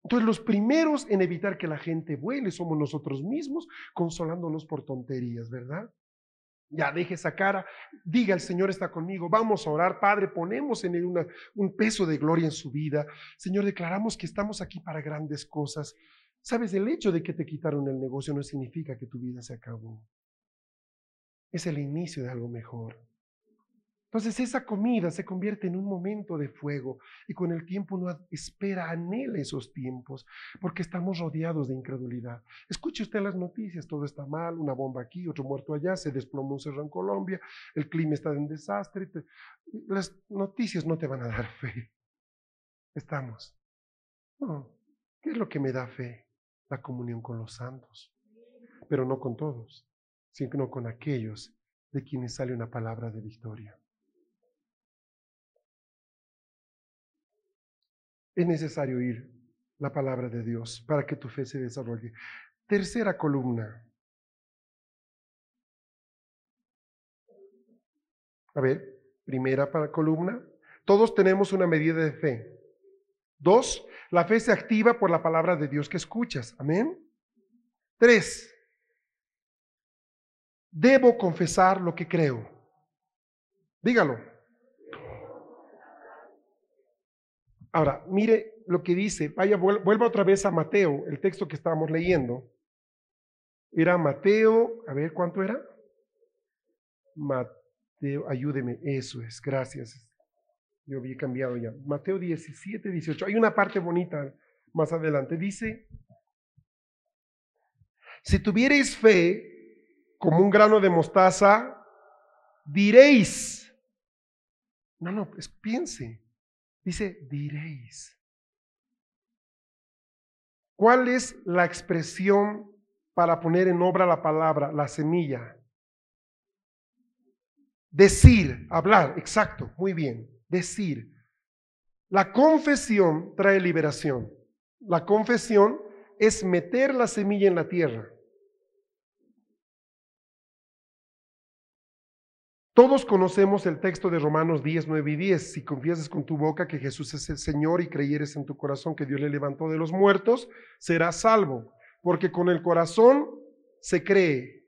Entonces los primeros en evitar que la gente vuele somos nosotros mismos, consolándonos por tonterías, ¿verdad? Ya deje esa cara, diga el Señor está conmigo, vamos a orar, Padre, ponemos en él un peso de gloria en su vida. Señor, declaramos que estamos aquí para grandes cosas. Sabes, el hecho de que te quitaron el negocio no significa que tu vida se acabó. Es el inicio de algo mejor. Entonces esa comida se convierte en un momento de fuego y con el tiempo uno espera, anhela esos tiempos porque estamos rodeados de incredulidad. Escuche usted las noticias, todo está mal, una bomba aquí, otro muerto allá, se desplomó un cerro en Colombia, el clima está en desastre. las noticias no te van a dar fe. Estamos. ¿Qué es lo que me da fe? La comunión con los santos, pero no con todos, sino con aquellos de quienes sale una palabra de victoria. Es necesario oír la palabra de Dios para que tu fe se desarrolle. Tercera columna. A ver, primera columna. Todos tenemos una medida de fe. Dos, la fe se activa por la palabra de Dios que escuchas. Amén. Tres, debo confesar lo que creo. Dígalo. Ahora, mire lo que dice, vaya, vuelva otra vez a Mateo, el texto que estábamos leyendo. Era Mateo, a ver, ¿cuánto era? Mateo, ayúdeme, eso es, gracias. Yo había cambiado ya. Mateo 17, 18. Hay una parte bonita más adelante. Dice, si tuvierais fe como un grano de mostaza, diréis. No, no, pues piense. Dice, diréis. ¿Cuál es la expresión para poner en obra la palabra, la semilla? Decir, hablar, exacto, muy bien, decir. La confesión trae liberación. La confesión es meter la semilla en la tierra. Todos conocemos el texto de Romanos 10, 9 y 10. Si confiesas con tu boca que Jesús es el Señor y creyeres en tu corazón que Dios le levantó de los muertos, serás salvo. Porque con el corazón se cree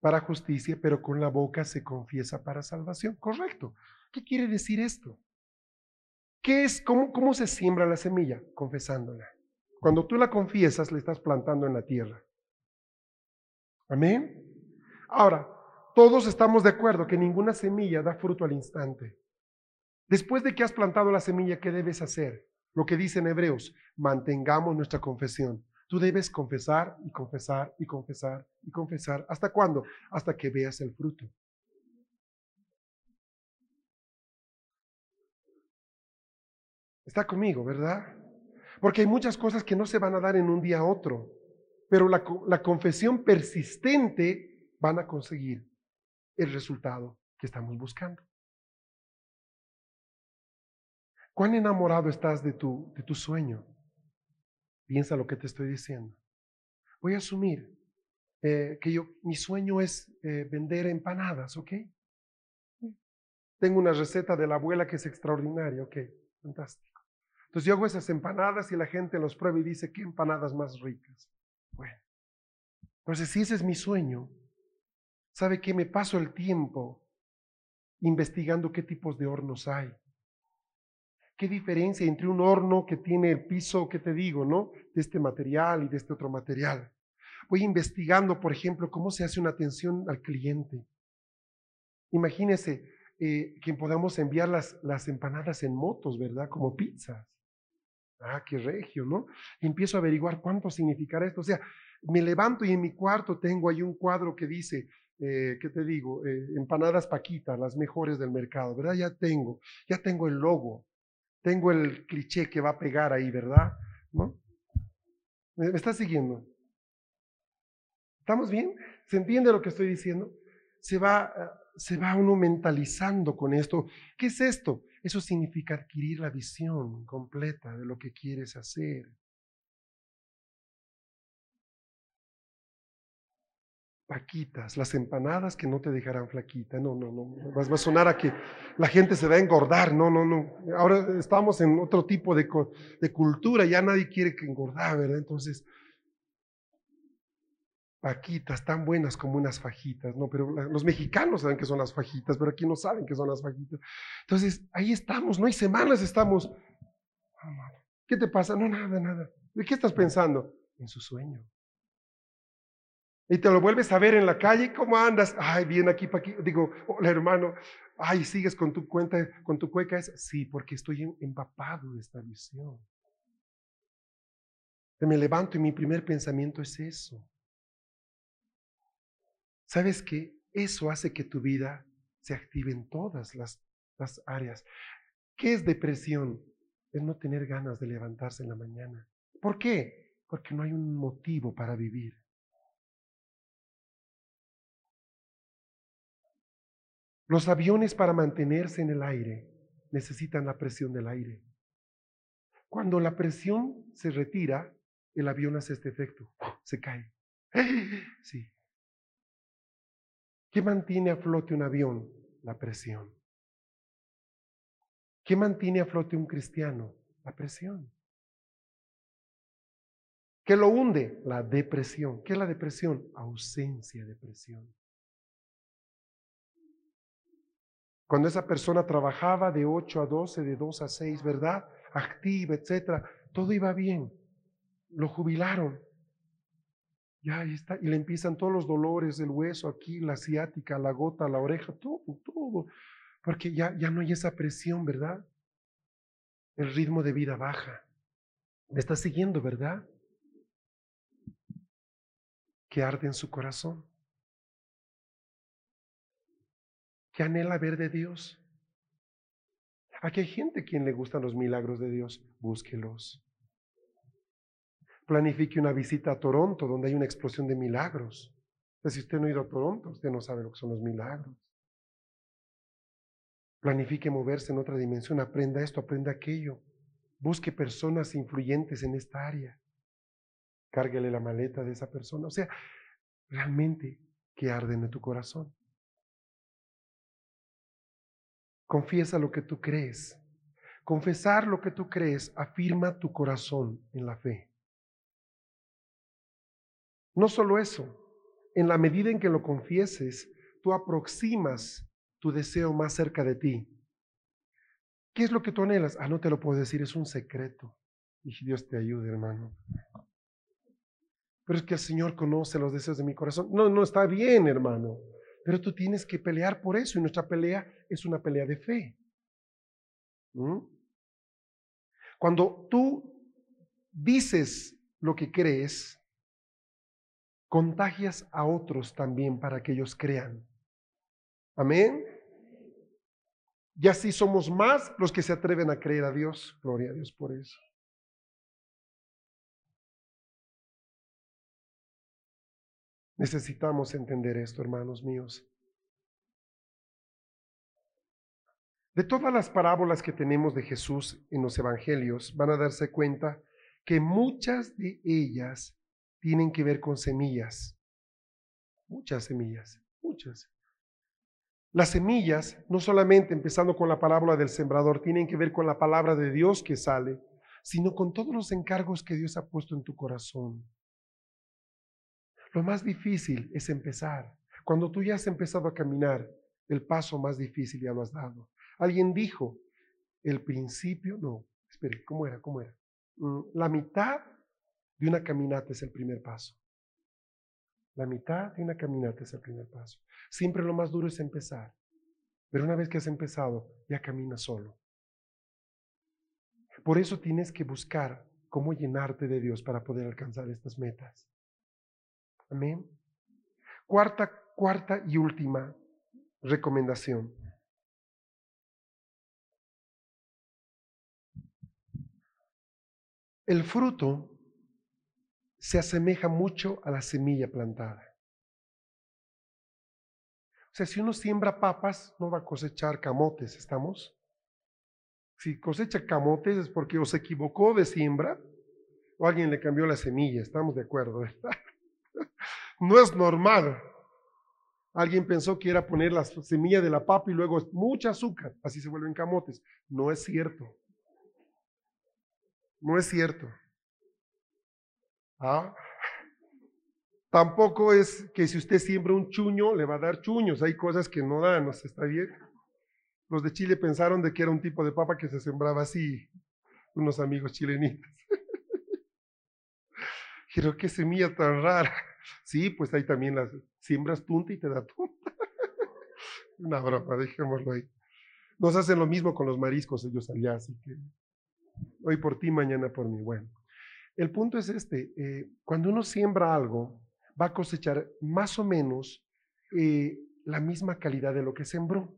para justicia, pero con la boca se confiesa para salvación. Correcto. ¿Qué quiere decir esto? ¿Qué es, cómo, cómo se siembra la semilla? Confesándola. Cuando tú la confiesas, le estás plantando en la tierra. Amén. Ahora, todos estamos de acuerdo que ninguna semilla da fruto al instante. Después de que has plantado la semilla, ¿qué debes hacer? Lo que dicen Hebreos, mantengamos nuestra confesión. Tú debes confesar y confesar y confesar y confesar. ¿Hasta cuándo? Hasta que veas el fruto. Está conmigo, ¿verdad? Porque hay muchas cosas que no se van a dar en un día a otro, pero la, la confesión persistente van a conseguir el resultado que estamos buscando. ¿Cuán enamorado estás de tu, de tu sueño? Piensa lo que te estoy diciendo. Voy a asumir eh, que yo, mi sueño es eh, vender empanadas, ¿ok? Tengo una receta de la abuela que es extraordinaria, ok, fantástico. Entonces yo hago esas empanadas y la gente los prueba y dice, ¿qué empanadas más ricas? Bueno, entonces si ese es mi sueño, ¿Sabe qué? Me paso el tiempo investigando qué tipos de hornos hay. ¿Qué diferencia entre un horno que tiene el piso, que te digo, ¿no? De este material y de este otro material. Voy investigando, por ejemplo, cómo se hace una atención al cliente. Imagínese eh, que podamos enviar las, las empanadas en motos, ¿verdad? Como pizzas. Ah, qué regio, ¿no? Empiezo a averiguar cuánto significará esto. O sea, me levanto y en mi cuarto tengo ahí un cuadro que dice eh, ¿qué te digo? Eh, empanadas Paquita, las mejores del mercado, ¿verdad? Ya tengo, ya tengo el logo, tengo el cliché que va a pegar ahí, ¿verdad? ¿No? ¿Me, me está siguiendo? ¿Estamos bien? ¿Se entiende lo que estoy diciendo? Se va, se va uno mentalizando con esto. ¿Qué es esto? Eso significa adquirir la visión completa de lo que quieres hacer. Paquitas, las empanadas que no te dejarán flaquita. No, no, no. Va a sonar a que la gente se va a engordar. No, no, no. Ahora estamos en otro tipo de, de cultura. Ya nadie quiere que engordar, ¿verdad? Entonces, paquitas tan buenas como unas fajitas, ¿no? Pero los mexicanos saben que son las fajitas, pero aquí no saben que son las fajitas. Entonces, ahí estamos, no hay semanas estamos. ¿Qué te pasa? No, nada, nada. ¿De qué estás pensando? En su sueño. Y te lo vuelves a ver en la calle, ¿cómo andas? Ay, bien aquí, para aquí. Digo, hola hermano, ay, sigues con tu cuenta, con tu cueca. Es, sí, porque estoy empapado de esta visión. Me levanto y mi primer pensamiento es eso. ¿Sabes qué? Eso hace que tu vida se active en todas las, las áreas. ¿Qué es depresión? Es no tener ganas de levantarse en la mañana. ¿Por qué? Porque no hay un motivo para vivir. Los aviones para mantenerse en el aire necesitan la presión del aire. Cuando la presión se retira, el avión hace este efecto, se cae. Sí, ¿Qué mantiene a flote un avión? La presión. ¿Qué mantiene a flote un cristiano? La presión. ¿Qué lo hunde? La depresión. ¿Qué es la depresión? Ausencia de presión. Cuando esa persona trabajaba de 8 a 12, de 2 a 6, ¿verdad? Activa, etcétera, todo iba bien. Lo jubilaron. Ya ahí está. Y le empiezan todos los dolores del hueso aquí, la ciática, la gota, la oreja, todo, todo. Porque ya, ya no hay esa presión, ¿verdad? El ritmo de vida baja. Me está siguiendo, ¿verdad? Que arde en su corazón. Que anhela ver de Dios. Aquí hay gente a quien le gustan los milagros de Dios. Búsquelos planifique una visita a Toronto, donde hay una explosión de milagros. si usted no ha ido a Toronto, usted no sabe lo que son los milagros. Planifique moverse en otra dimensión, aprenda esto, aprenda aquello. Busque personas influyentes en esta área. Cárguele la maleta de esa persona. O sea, realmente que arde en tu corazón. Confiesa lo que tú crees. Confesar lo que tú crees afirma tu corazón en la fe. No solo eso, en la medida en que lo confieses, tú aproximas tu deseo más cerca de ti. ¿Qué es lo que tú anhelas? Ah, no te lo puedo decir, es un secreto. Y Dios te ayude, hermano. Pero es que el Señor conoce los deseos de mi corazón. No, no está bien, hermano. Pero tú tienes que pelear por eso y nuestra pelea es una pelea de fe. ¿Mm? Cuando tú dices lo que crees, contagias a otros también para que ellos crean. Amén. Y así somos más los que se atreven a creer a Dios. Gloria a Dios por eso. Necesitamos entender esto, hermanos míos. De todas las parábolas que tenemos de Jesús en los evangelios, van a darse cuenta que muchas de ellas tienen que ver con semillas. Muchas semillas, muchas. Las semillas, no solamente empezando con la parábola del sembrador, tienen que ver con la palabra de Dios que sale, sino con todos los encargos que Dios ha puesto en tu corazón. Lo más difícil es empezar. Cuando tú ya has empezado a caminar, el paso más difícil ya lo has dado. Alguien dijo, el principio, no, espere, ¿cómo era? ¿Cómo era? Mm, la mitad de una caminata es el primer paso. La mitad de una caminata es el primer paso. Siempre lo más duro es empezar. Pero una vez que has empezado, ya caminas solo. Por eso tienes que buscar cómo llenarte de Dios para poder alcanzar estas metas. Amén. Cuarta, cuarta y última recomendación. El fruto se asemeja mucho a la semilla plantada. O sea, si uno siembra papas, no va a cosechar camotes, ¿estamos? Si cosecha camotes es porque o se equivocó de siembra o alguien le cambió la semilla, estamos de acuerdo, ¿verdad? No es normal. Alguien pensó que era poner la semilla de la papa y luego mucha azúcar, así se vuelven camotes. No es cierto. No es cierto. ¿Ah? Tampoco es que si usted siembra un chuño, le va a dar chuños. Hay cosas que no dan, ¿no está bien? Los de Chile pensaron de que era un tipo de papa que se sembraba así, unos amigos chilenitos. Pero qué semilla tan rara. Sí, pues hay también las siembras tunta y te da tunta. Una broma, dejémoslo ahí. Nos hacen lo mismo con los mariscos ellos allá, así que hoy por ti, mañana por mí. Bueno, el punto es este, eh, cuando uno siembra algo, va a cosechar más o menos eh, la misma calidad de lo que sembró.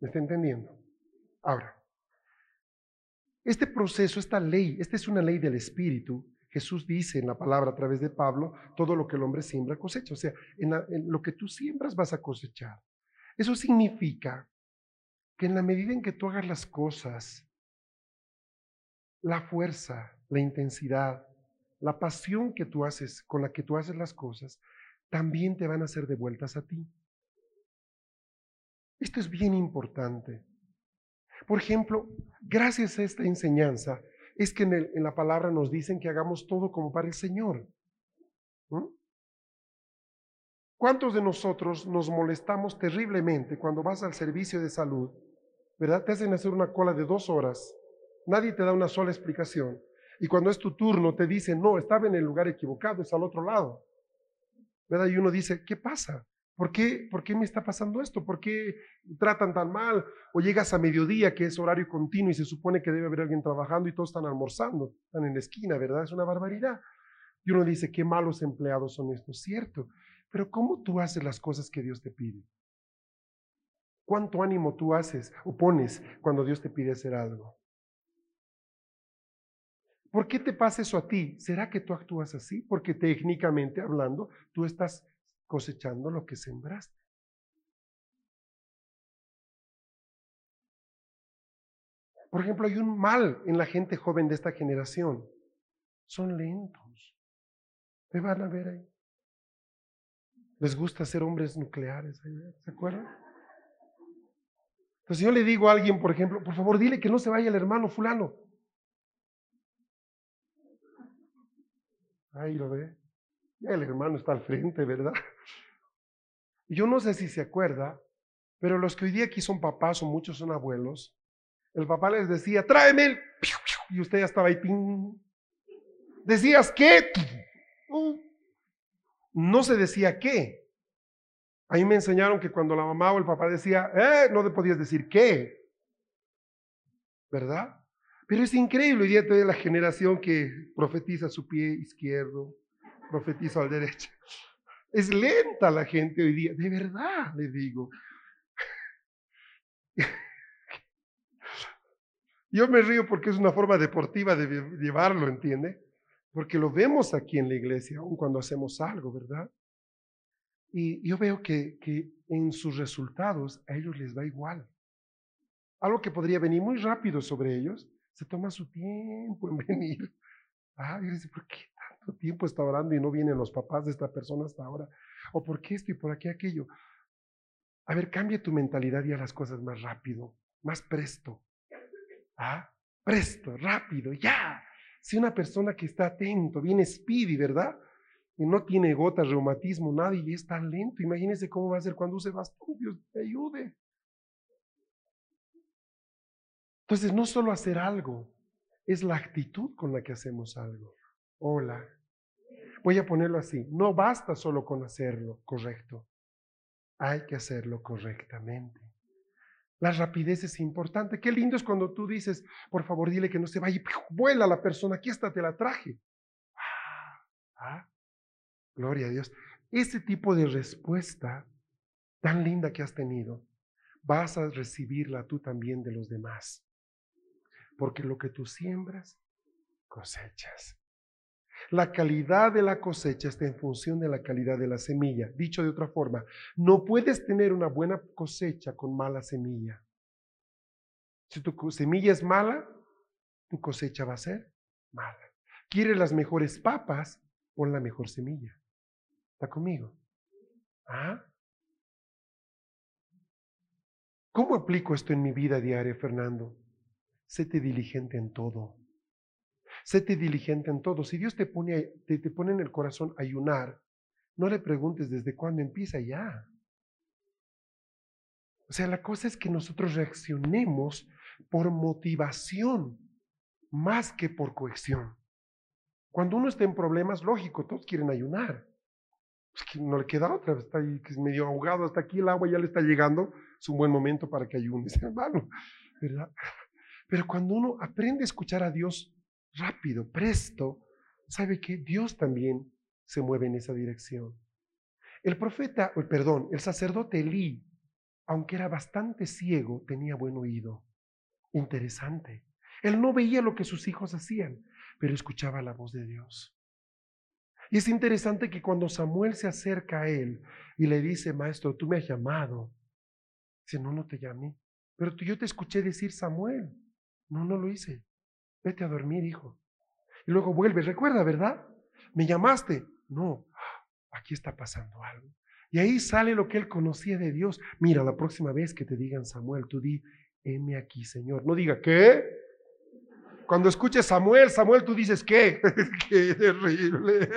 ¿Me está entendiendo? Ahora, este proceso, esta ley, esta es una ley del Espíritu. Jesús dice en la palabra a través de Pablo, todo lo que el hombre siembra cosecha. O sea, en, lo que tú siembras vas a cosechar. Eso significa que en la medida en que tú hagas las cosas, la fuerza, la intensidad, la pasión que tú haces, con la que tú haces las cosas, también te van a ser devueltas a ti. Esto es bien importante. Por ejemplo, gracias a esta enseñanza, es que en, la palabra nos dicen que hagamos todo como para el Señor. ¿Cuántos de nosotros nos molestamos terriblemente cuando vas al servicio de salud? ¿Verdad? Te hacen hacer una cola de dos horas. Nadie te da una sola explicación. Y cuando es tu turno te dicen, no, estaba en el lugar equivocado, es al otro lado. ¿Verdad? Y uno dice, ¿qué pasa? ¿Por qué, ¿Por qué me está pasando esto? ¿Por qué tratan tan mal? O llegas a mediodía, que es horario continuo y se supone que debe haber alguien trabajando y todos están almorzando, están en la esquina, ¿verdad? Es una barbaridad. Y uno dice, qué malos empleados son estos, cierto. Pero ¿cómo tú haces las cosas que Dios te pide? ¿Cuánto ánimo tú haces o pones cuando Dios te pide hacer algo? ¿Por qué te pasa eso a ti? ¿Será que tú actúas así? Porque técnicamente hablando, tú estás cosechando lo que sembraste. Por ejemplo, hay un mal en la gente joven de esta generación. Son lentos. ¿Me van a ver ahí? Les gusta ser hombres nucleares, ¿se acuerdan? Entonces yo le digo a alguien, por ejemplo, por favor, dile que no se vaya el hermano fulano. Ahí lo ve. El hermano está al frente, ¿verdad? Yo no sé si se acuerda, pero los que hoy día aquí son papás o muchos son abuelos, el papá les decía, tráeme el... Y usted ya estaba ahí, ping. Decías, ¿qué? No se decía qué. A mí me enseñaron que cuando la mamá o el papá decía, eh, no te podías decir qué. ¿Verdad? Pero es increíble hoy día de la generación que profetiza su pie izquierdo, profetizo al derecho. Es lenta la gente hoy día, de verdad, le digo. Yo me río porque es una forma deportiva de llevarlo, ¿entiende? Porque lo vemos aquí en la iglesia, aun cuando hacemos algo, ¿verdad? Y yo veo que, que en sus resultados a ellos les da igual. Algo que podría venir muy rápido sobre ellos, se toma su tiempo en venir. Ah, y dice, ¿por qué tiempo está orando y no vienen los papás de esta persona hasta ahora? ¿O por qué esto y por aquí aquello? A ver, cambia tu mentalidad y haz las cosas más rápido, más presto. ¿Ah? Presto, rápido, ya. Si una persona que está atento, viene speedy, ¿verdad? Y no tiene gotas, reumatismo, nada, y es tan lento. Imagínese cómo va a ser cuando use bastón. Dios te ayude. Entonces, no solo hacer algo, es la actitud con la que hacemos algo. Hola. Voy a ponerlo así. No basta solo con hacerlo correcto. Hay que hacerlo correctamente. La rapidez es importante. Qué lindo es cuando tú dices, por favor, dile que no se vaya vuela la persona. Aquí está, te la traje. Ah, ah, gloria a Dios. Ese tipo de respuesta tan linda que has tenido, vas a recibirla tú también de los demás. Porque lo que tú siembras, cosechas. La calidad de la cosecha está en función de la calidad de la semilla. Dicho de otra forma, no puedes tener una buena cosecha con mala semilla. Si tu semilla es mala, tu cosecha va a ser mala. ¿Quieres las mejores papas? Pon la mejor semilla. ¿Está conmigo? ¿Ah? ¿Cómo aplico esto en mi vida diaria, Fernando? Séte diligente en todo. Séte diligente en todo. Si Dios te pone, te, te pone en el corazón ayunar, no le preguntes desde cuándo empieza ya. O sea, la cosa es que nosotros reaccionemos por motivación más que por cohesión. Cuando uno está en problemas, lógico, todos quieren ayunar. Es que no le queda otra, está ahí medio ahogado, hasta aquí el agua ya le está llegando, es un buen momento para que ayune, hermano, ¿verdad? Pero cuando uno aprende a escuchar a Dios rápido, presto, sabe que Dios también se mueve en esa dirección. El profeta, perdón, el sacerdote Elí, aunque era bastante ciego, tenía buen oído. Interesante. Él no veía lo que sus hijos hacían, pero escuchaba la voz de Dios. Y es interesante que cuando Samuel se acerca a él y le dice, maestro, tú me has llamado, dice, no, no te llamé, pero yo te escuché decir Samuel. No, no lo hice. Vete a dormir, hijo. Y luego vuelve, recuerda, ¿verdad? Me llamaste. No, aquí está pasando algo. Y ahí sale lo que él conocía de Dios. Mira, la próxima vez que te digan Samuel, tú di, heme aquí, Señor. No diga, ¿qué? Cuando escuches Samuel, Samuel, tú dices, ¿qué? qué terrible.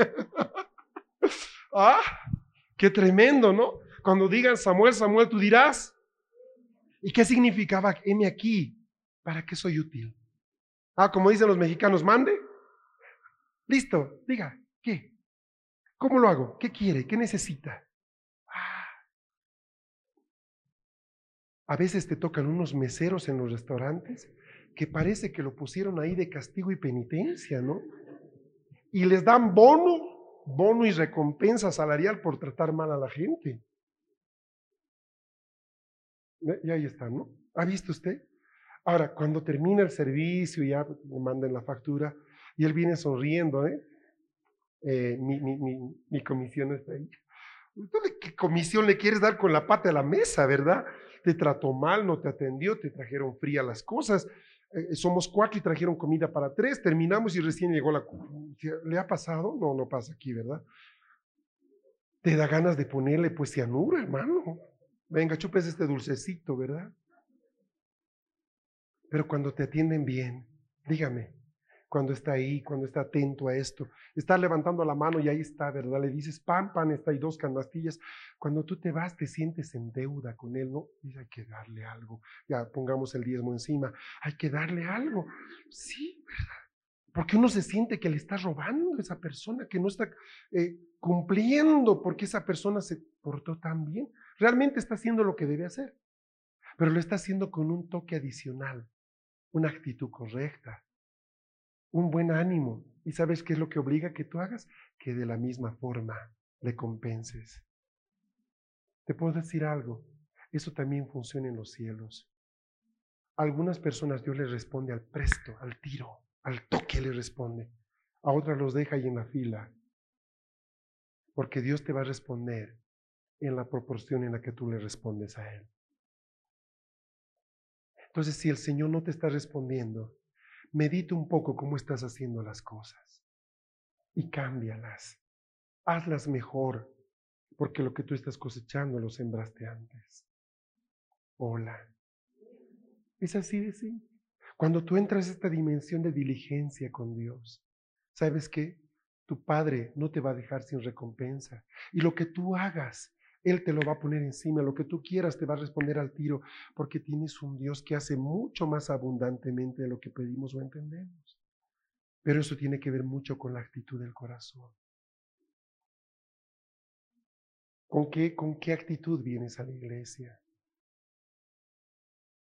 ah, qué tremendo, ¿no? Cuando digan Samuel, Samuel, tú dirás. ¿Y qué significaba heme aquí? ¿Para qué soy útil? Ah, como dicen los mexicanos, mande. Listo, diga, ¿qué? ¿Cómo lo hago? ¿Qué quiere? ¿Qué necesita? Ah. A veces te tocan unos meseros en los restaurantes que parece que lo pusieron ahí de castigo y penitencia, ¿no? Y les dan bono, bono y recompensa salarial por tratar mal a la gente. Y ahí está, ¿no? ¿Ha visto usted? Ahora, cuando termina el servicio ya me mandan la factura, y él viene sonriendo, ¿eh? Eh, mi, mi, mi, comisión está ahí. ¿Qué comisión le quieres dar con la pata a la mesa, verdad? Te trató mal, no te atendió, te trajeron fría las cosas. Eh, somos cuatro y trajeron comida para tres. Terminamos y recién llegó la. ¿Le ha pasado? No, no pasa aquí, ¿verdad? Te da ganas de ponerle pues cianuro, hermano. Venga, chupes este dulcecito, ¿verdad? Pero cuando te atienden bien, dígame, cuando está ahí, cuando está atento a esto. Está levantando la mano y ahí está, ¿verdad? Le dices, pan, pan, está ahí dos canastillas. Cuando tú te vas, te sientes en deuda con él, ¿no? Dice, hay que darle algo. Ya pongamos el diezmo encima. Hay que darle algo. Sí, ¿verdad? Porque uno se siente que le está robando a esa persona, que no está eh, cumpliendo porque esa persona se portó tan bien. Realmente está haciendo lo que debe hacer, pero lo está haciendo con un toque adicional, una actitud correcta, un buen ánimo. ¿Y sabes qué es lo que obliga que tú hagas? Que de la misma forma le compenses. Te puedo decir algo, eso también funciona en los cielos. A algunas personas Dios les responde al presto, al tiro, al toque le responde. A otras los deja ahí en la fila. Porque Dios te va a responder en la proporción en la que tú le respondes a Él. Entonces, si el Señor no te está respondiendo, medita un poco cómo estás haciendo las cosas y cámbialas. Hazlas mejor, porque lo que tú estás cosechando lo sembraste antes. Hola. Es así de sí. Cuando tú entras a esta dimensión de diligencia con Dios, ¿sabes qué? Tu Padre no te va a dejar sin recompensa. Y lo que tú hagas él te lo va a poner encima, lo que tú quieras te va a responder al tiro, porque tienes un Dios que hace mucho más abundantemente de lo que pedimos o entendemos. Pero eso tiene que ver mucho con la actitud del corazón. ¿Con qué, con qué actitud vienes a la iglesia?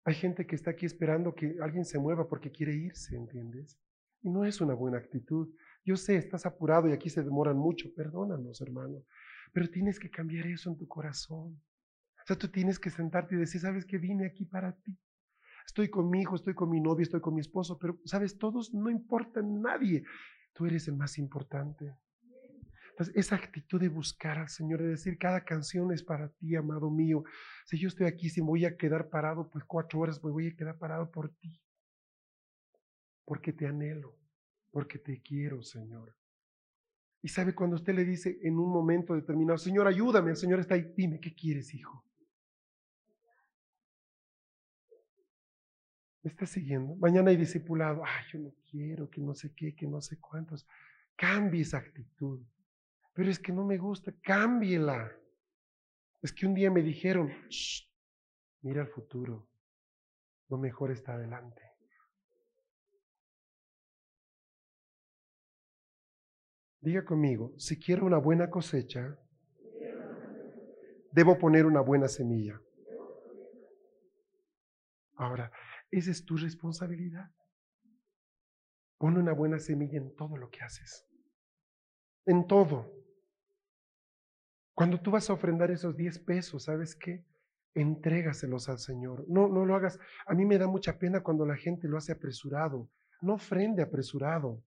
Hay gente que está aquí esperando que alguien se mueva porque quiere irse, ¿entiendes? Y no es una buena actitud. Yo sé, estás apurado y aquí se demoran mucho. Perdónanos, hermano. Pero tienes que cambiar eso en tu corazón. O sea, tú tienes que sentarte y decir, sabes que vine aquí para ti. Estoy con mi hijo, estoy con mi novia, estoy con mi esposo, pero sabes, todos no importan nadie. Tú eres el más importante. Entonces, esa actitud de buscar al Señor, de decir, cada canción es para ti, amado mío. Si yo estoy aquí, si me voy a quedar parado, pues cuatro horas, pues voy a quedar parado por ti. Porque te anhelo, porque te quiero, Señor. Y sabe cuando usted le dice en un momento determinado, Señor, ayúdame, el Señor está ahí, dime, ¿qué quieres, hijo? ¿Me está siguiendo? Mañana hay discipulado, ay, yo no quiero, que no sé qué, que no sé cuántos. Cambie esa actitud. Pero es que no me gusta, cámbiela. Es que un día me dijeron, mira el futuro, lo mejor está adelante. Diga conmigo, si quiero una buena cosecha, debo poner una buena semilla. Ahora, esa es tu responsabilidad. Pon una buena semilla en todo lo que haces. En todo. Cuando tú vas a ofrendar esos 10 pesos, ¿sabes qué? Entrégaselos al Señor. No, no lo hagas. A mí me da mucha pena cuando la gente lo hace apresurado. No ofrende apresurado.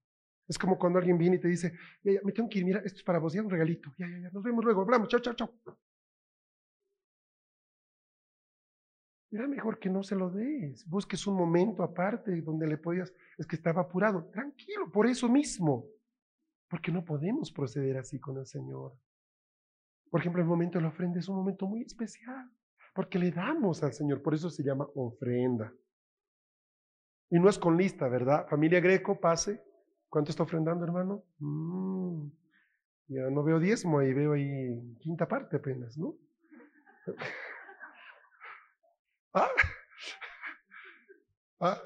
Es como cuando alguien viene y te dice, ya, me tengo que ir, mira, esto es para vos, ya un regalito, ya, ya, ya, nos vemos luego, hablamos, chao, chao, chao. Era mejor que no se lo des, busques un momento aparte donde le podías, es que estaba apurado, tranquilo, por eso mismo, porque no podemos proceder así con el Señor. Por ejemplo, el momento de la ofrenda es un momento muy especial, porque le damos al Señor, por eso se llama ofrenda. Y no es con lista, ¿verdad? Familia Greco, pase, ¿Cuánto está ofrendando, hermano? Mm, ya no veo diezmo ahí, veo ahí quinta parte apenas, ¿no? ah, ah,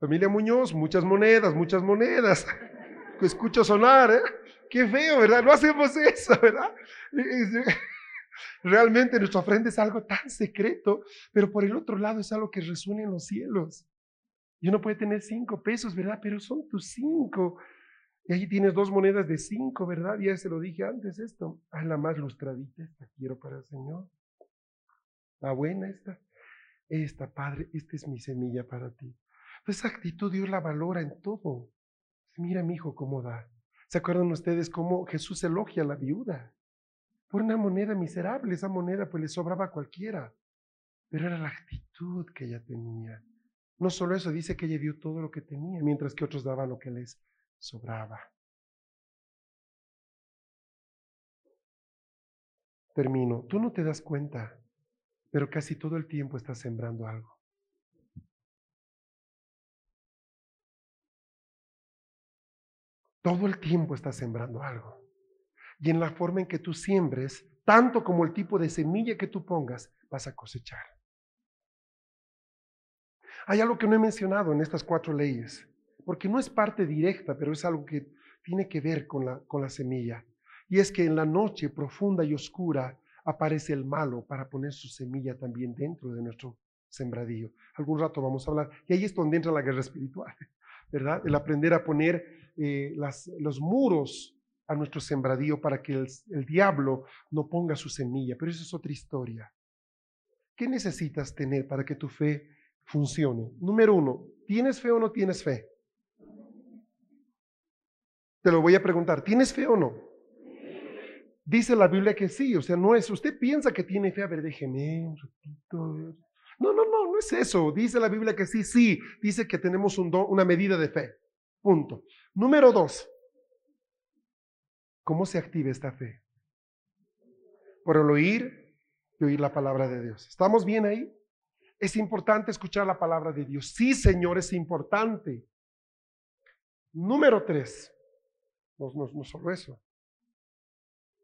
familia Muñoz, muchas monedas, muchas monedas. Escucho sonar, ¿eh? Qué feo, ¿verdad? No hacemos eso, ¿verdad? Realmente nuestra ofrenda es algo tan secreto, pero por el otro lado es algo que resuena en los cielos. Y uno puede tener cinco pesos, ¿verdad? Pero son tus cinco. Y ahí tienes dos monedas de cinco, ¿verdad? Ya se lo dije antes esto. Ah, la más lustradita, esta quiero para el Señor. La buena esta. Esta, Padre, esta es mi semilla para ti. Pues esa actitud Dios la valora en todo. Mira, mi hijo, cómo da. ¿Se acuerdan ustedes cómo Jesús elogia a la viuda? Por una moneda miserable, esa moneda pues le sobraba a cualquiera. Pero era la actitud que ella tenía. No solo eso, dice que ella dio todo lo que tenía, mientras que otros daban lo que les sobraba. Termino. Tú no te das cuenta, pero casi todo el tiempo estás sembrando algo. Todo el tiempo estás sembrando algo. Y en la forma en que tú siembres, tanto como el tipo de semilla que tú pongas, vas a cosechar. Hay algo que no he mencionado en estas cuatro leyes, porque no es parte directa, pero es algo que tiene que ver con la, con la semilla. Y es que en la noche profunda y oscura aparece el malo para poner su semilla también dentro de nuestro sembradío. Algún rato vamos a hablar. Y ahí es donde entra la guerra espiritual, ¿verdad? El aprender a poner eh, los muros a nuestro sembradío para que el, el diablo no ponga su semilla. Pero eso es otra historia. ¿Qué necesitas tener para que tu fe funcione. Número uno, ¿tienes fe o no tienes fe? Te lo voy a preguntar, ¿tienes fe o no? Dice la Biblia que sí, o sea, no es, usted piensa que tiene fe, a ver, déjeme un ratito. No, no, no, no es eso. Dice la Biblia que sí, sí, dice que tenemos un una medida de fe. Punto. Número dos, ¿cómo se activa esta fe? Por el oír y oír la palabra de Dios. ¿Estamos bien ahí? Es importante escuchar la palabra de Dios. Sí, Señor, es importante. Número tres, no, solo eso.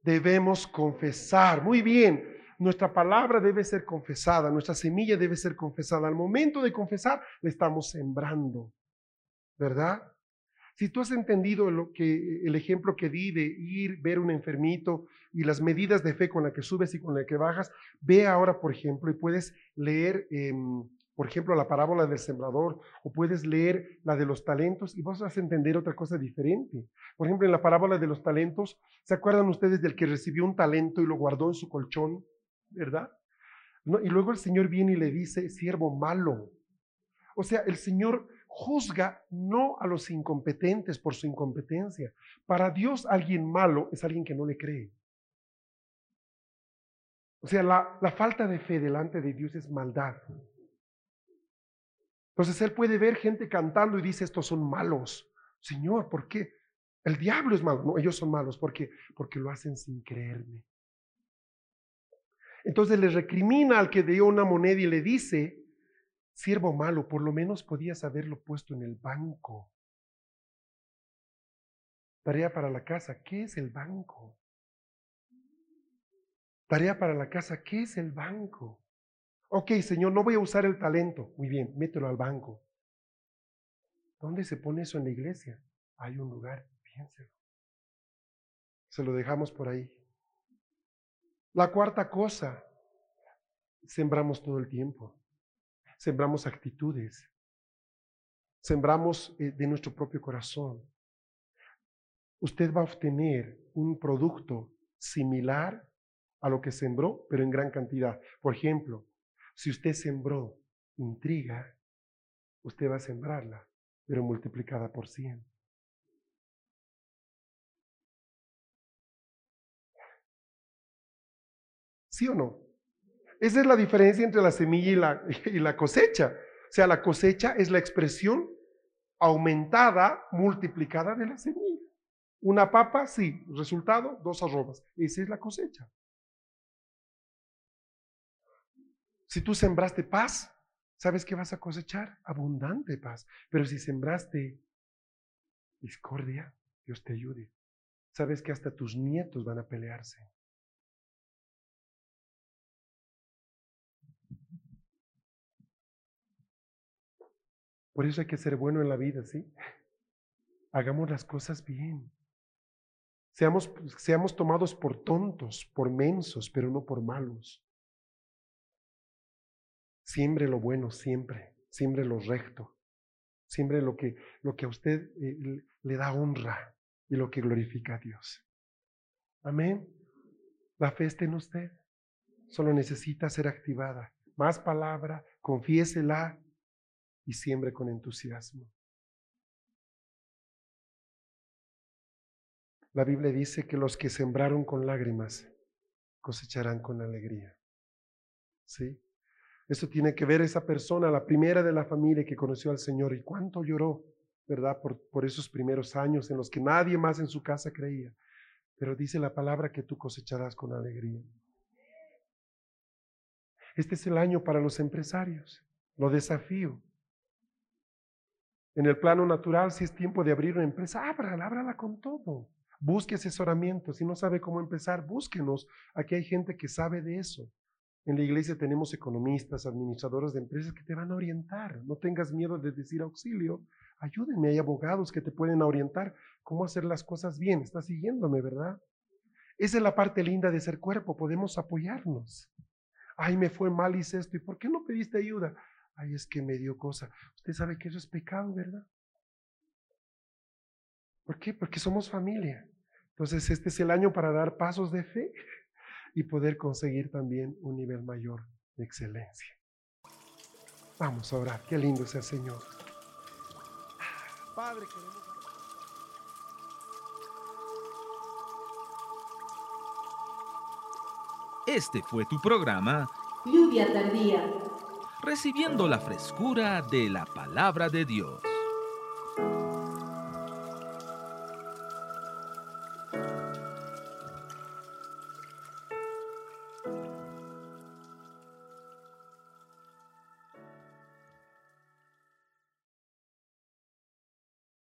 Debemos confesar. Muy bien, nuestra palabra debe ser confesada, nuestra semilla debe ser confesada. Al momento de confesar, le estamos sembrando, ¿verdad? Si tú has entendido lo que, el ejemplo que di de ir, ver un enfermito y las medidas de fe con la que subes y con la que bajas, ve ahora, por ejemplo, y puedes leer, em, por ejemplo, la parábola del sembrador o puedes leer la de los talentos y vas a entender otra cosa diferente. Por ejemplo, en la parábola de los talentos, ¿se acuerdan ustedes del que recibió un talento y lo guardó en su colchón, verdad? Y luego el Señor viene y le dice, siervo malo. O sea, el Señor juzga no a los incompetentes por su incompetencia. Para Dios alguien malo es alguien que no le cree. O sea, la, falta de fe delante de Dios es maldad. Entonces Él puede ver gente cantando y dice, estos son malos. Señor, ¿por qué? El diablo es malo. No, ellos son malos. ¿Por qué? Porque lo hacen sin creerme. Entonces le recrimina al que dio una moneda y le dice, siervo malo, por lo menos podías haberlo puesto en el banco. Tarea para la casa, ¿qué es el banco? Tarea para la casa, ¿qué es el banco? Ok, Señor, no voy a usar el talento. Muy bien, mételo al banco. ¿Dónde se pone eso en la iglesia? Hay un lugar, piénselo. Se lo dejamos por ahí. La cuarta cosa, sembramos todo el tiempo. Sembramos actitudes. Sembramos eh, de nuestro propio corazón. Usted va a obtener un producto similar a lo que sembró, pero en gran cantidad. Por ejemplo, si usted sembró intriga, usted va a sembrarla, pero multiplicada por cien. ¿Sí o no? Esa es la diferencia entre la semilla y la, y la cosecha. O sea, la cosecha es la expresión aumentada, multiplicada de la semilla. Una papa, sí, resultado, dos arrobas. Esa es la cosecha. Si tú sembraste paz, ¿sabes qué vas a cosechar? Abundante paz. Pero si sembraste discordia, Dios te ayude. Sabes que hasta tus nietos van a pelearse. Por eso hay que ser bueno en la vida, ¿sí? Hagamos las cosas bien. Seamos, seamos tomados por tontos, por mensos, pero no por malos. Siembre lo bueno siempre, siembre lo recto, siembre lo que, lo que a usted eh, le da honra y lo que glorifica a Dios. Amén. La fe está en usted, solo necesita ser activada. Más palabra, confiésela, y siembre con entusiasmo. La Biblia dice que los que sembraron con lágrimas cosecharán con alegría. ¿Sí? Eso tiene que ver esa persona, la primera de la familia que conoció al Señor y cuánto lloró, ¿verdad? Por, por esos primeros años en los que nadie más en su casa creía. Pero dice la palabra que tú cosecharás con alegría. Este es el año para los empresarios. Lo desafío en el plano natural, si es tiempo de abrir una empresa, ábrala, ábrala con todo. Busque asesoramiento. Si no sabe cómo empezar, búsquenos. Aquí hay gente que sabe de eso. En la iglesia tenemos economistas, administradores de empresas que te van a orientar. No tengas miedo de decir auxilio. Ayúdenme, hay abogados que te pueden orientar cómo hacer las cosas bien. Estás siguiéndome, ¿verdad? Esa es la parte linda de ser cuerpo. Podemos apoyarnos. Ay, me fue mal, hice esto. ¿Y por qué no pediste ayuda? Ay, es que me dio cosa. Usted sabe que eso es pecado, ¿verdad? ¿Por qué? Porque somos familia. Entonces, este es el año para dar pasos de fe y poder conseguir también un nivel mayor de excelencia. Vamos a orar. Qué lindo es el Señor. Padre, queremos... Este fue tu programa. Lluvia tardía recibiendo la frescura de la palabra de Dios.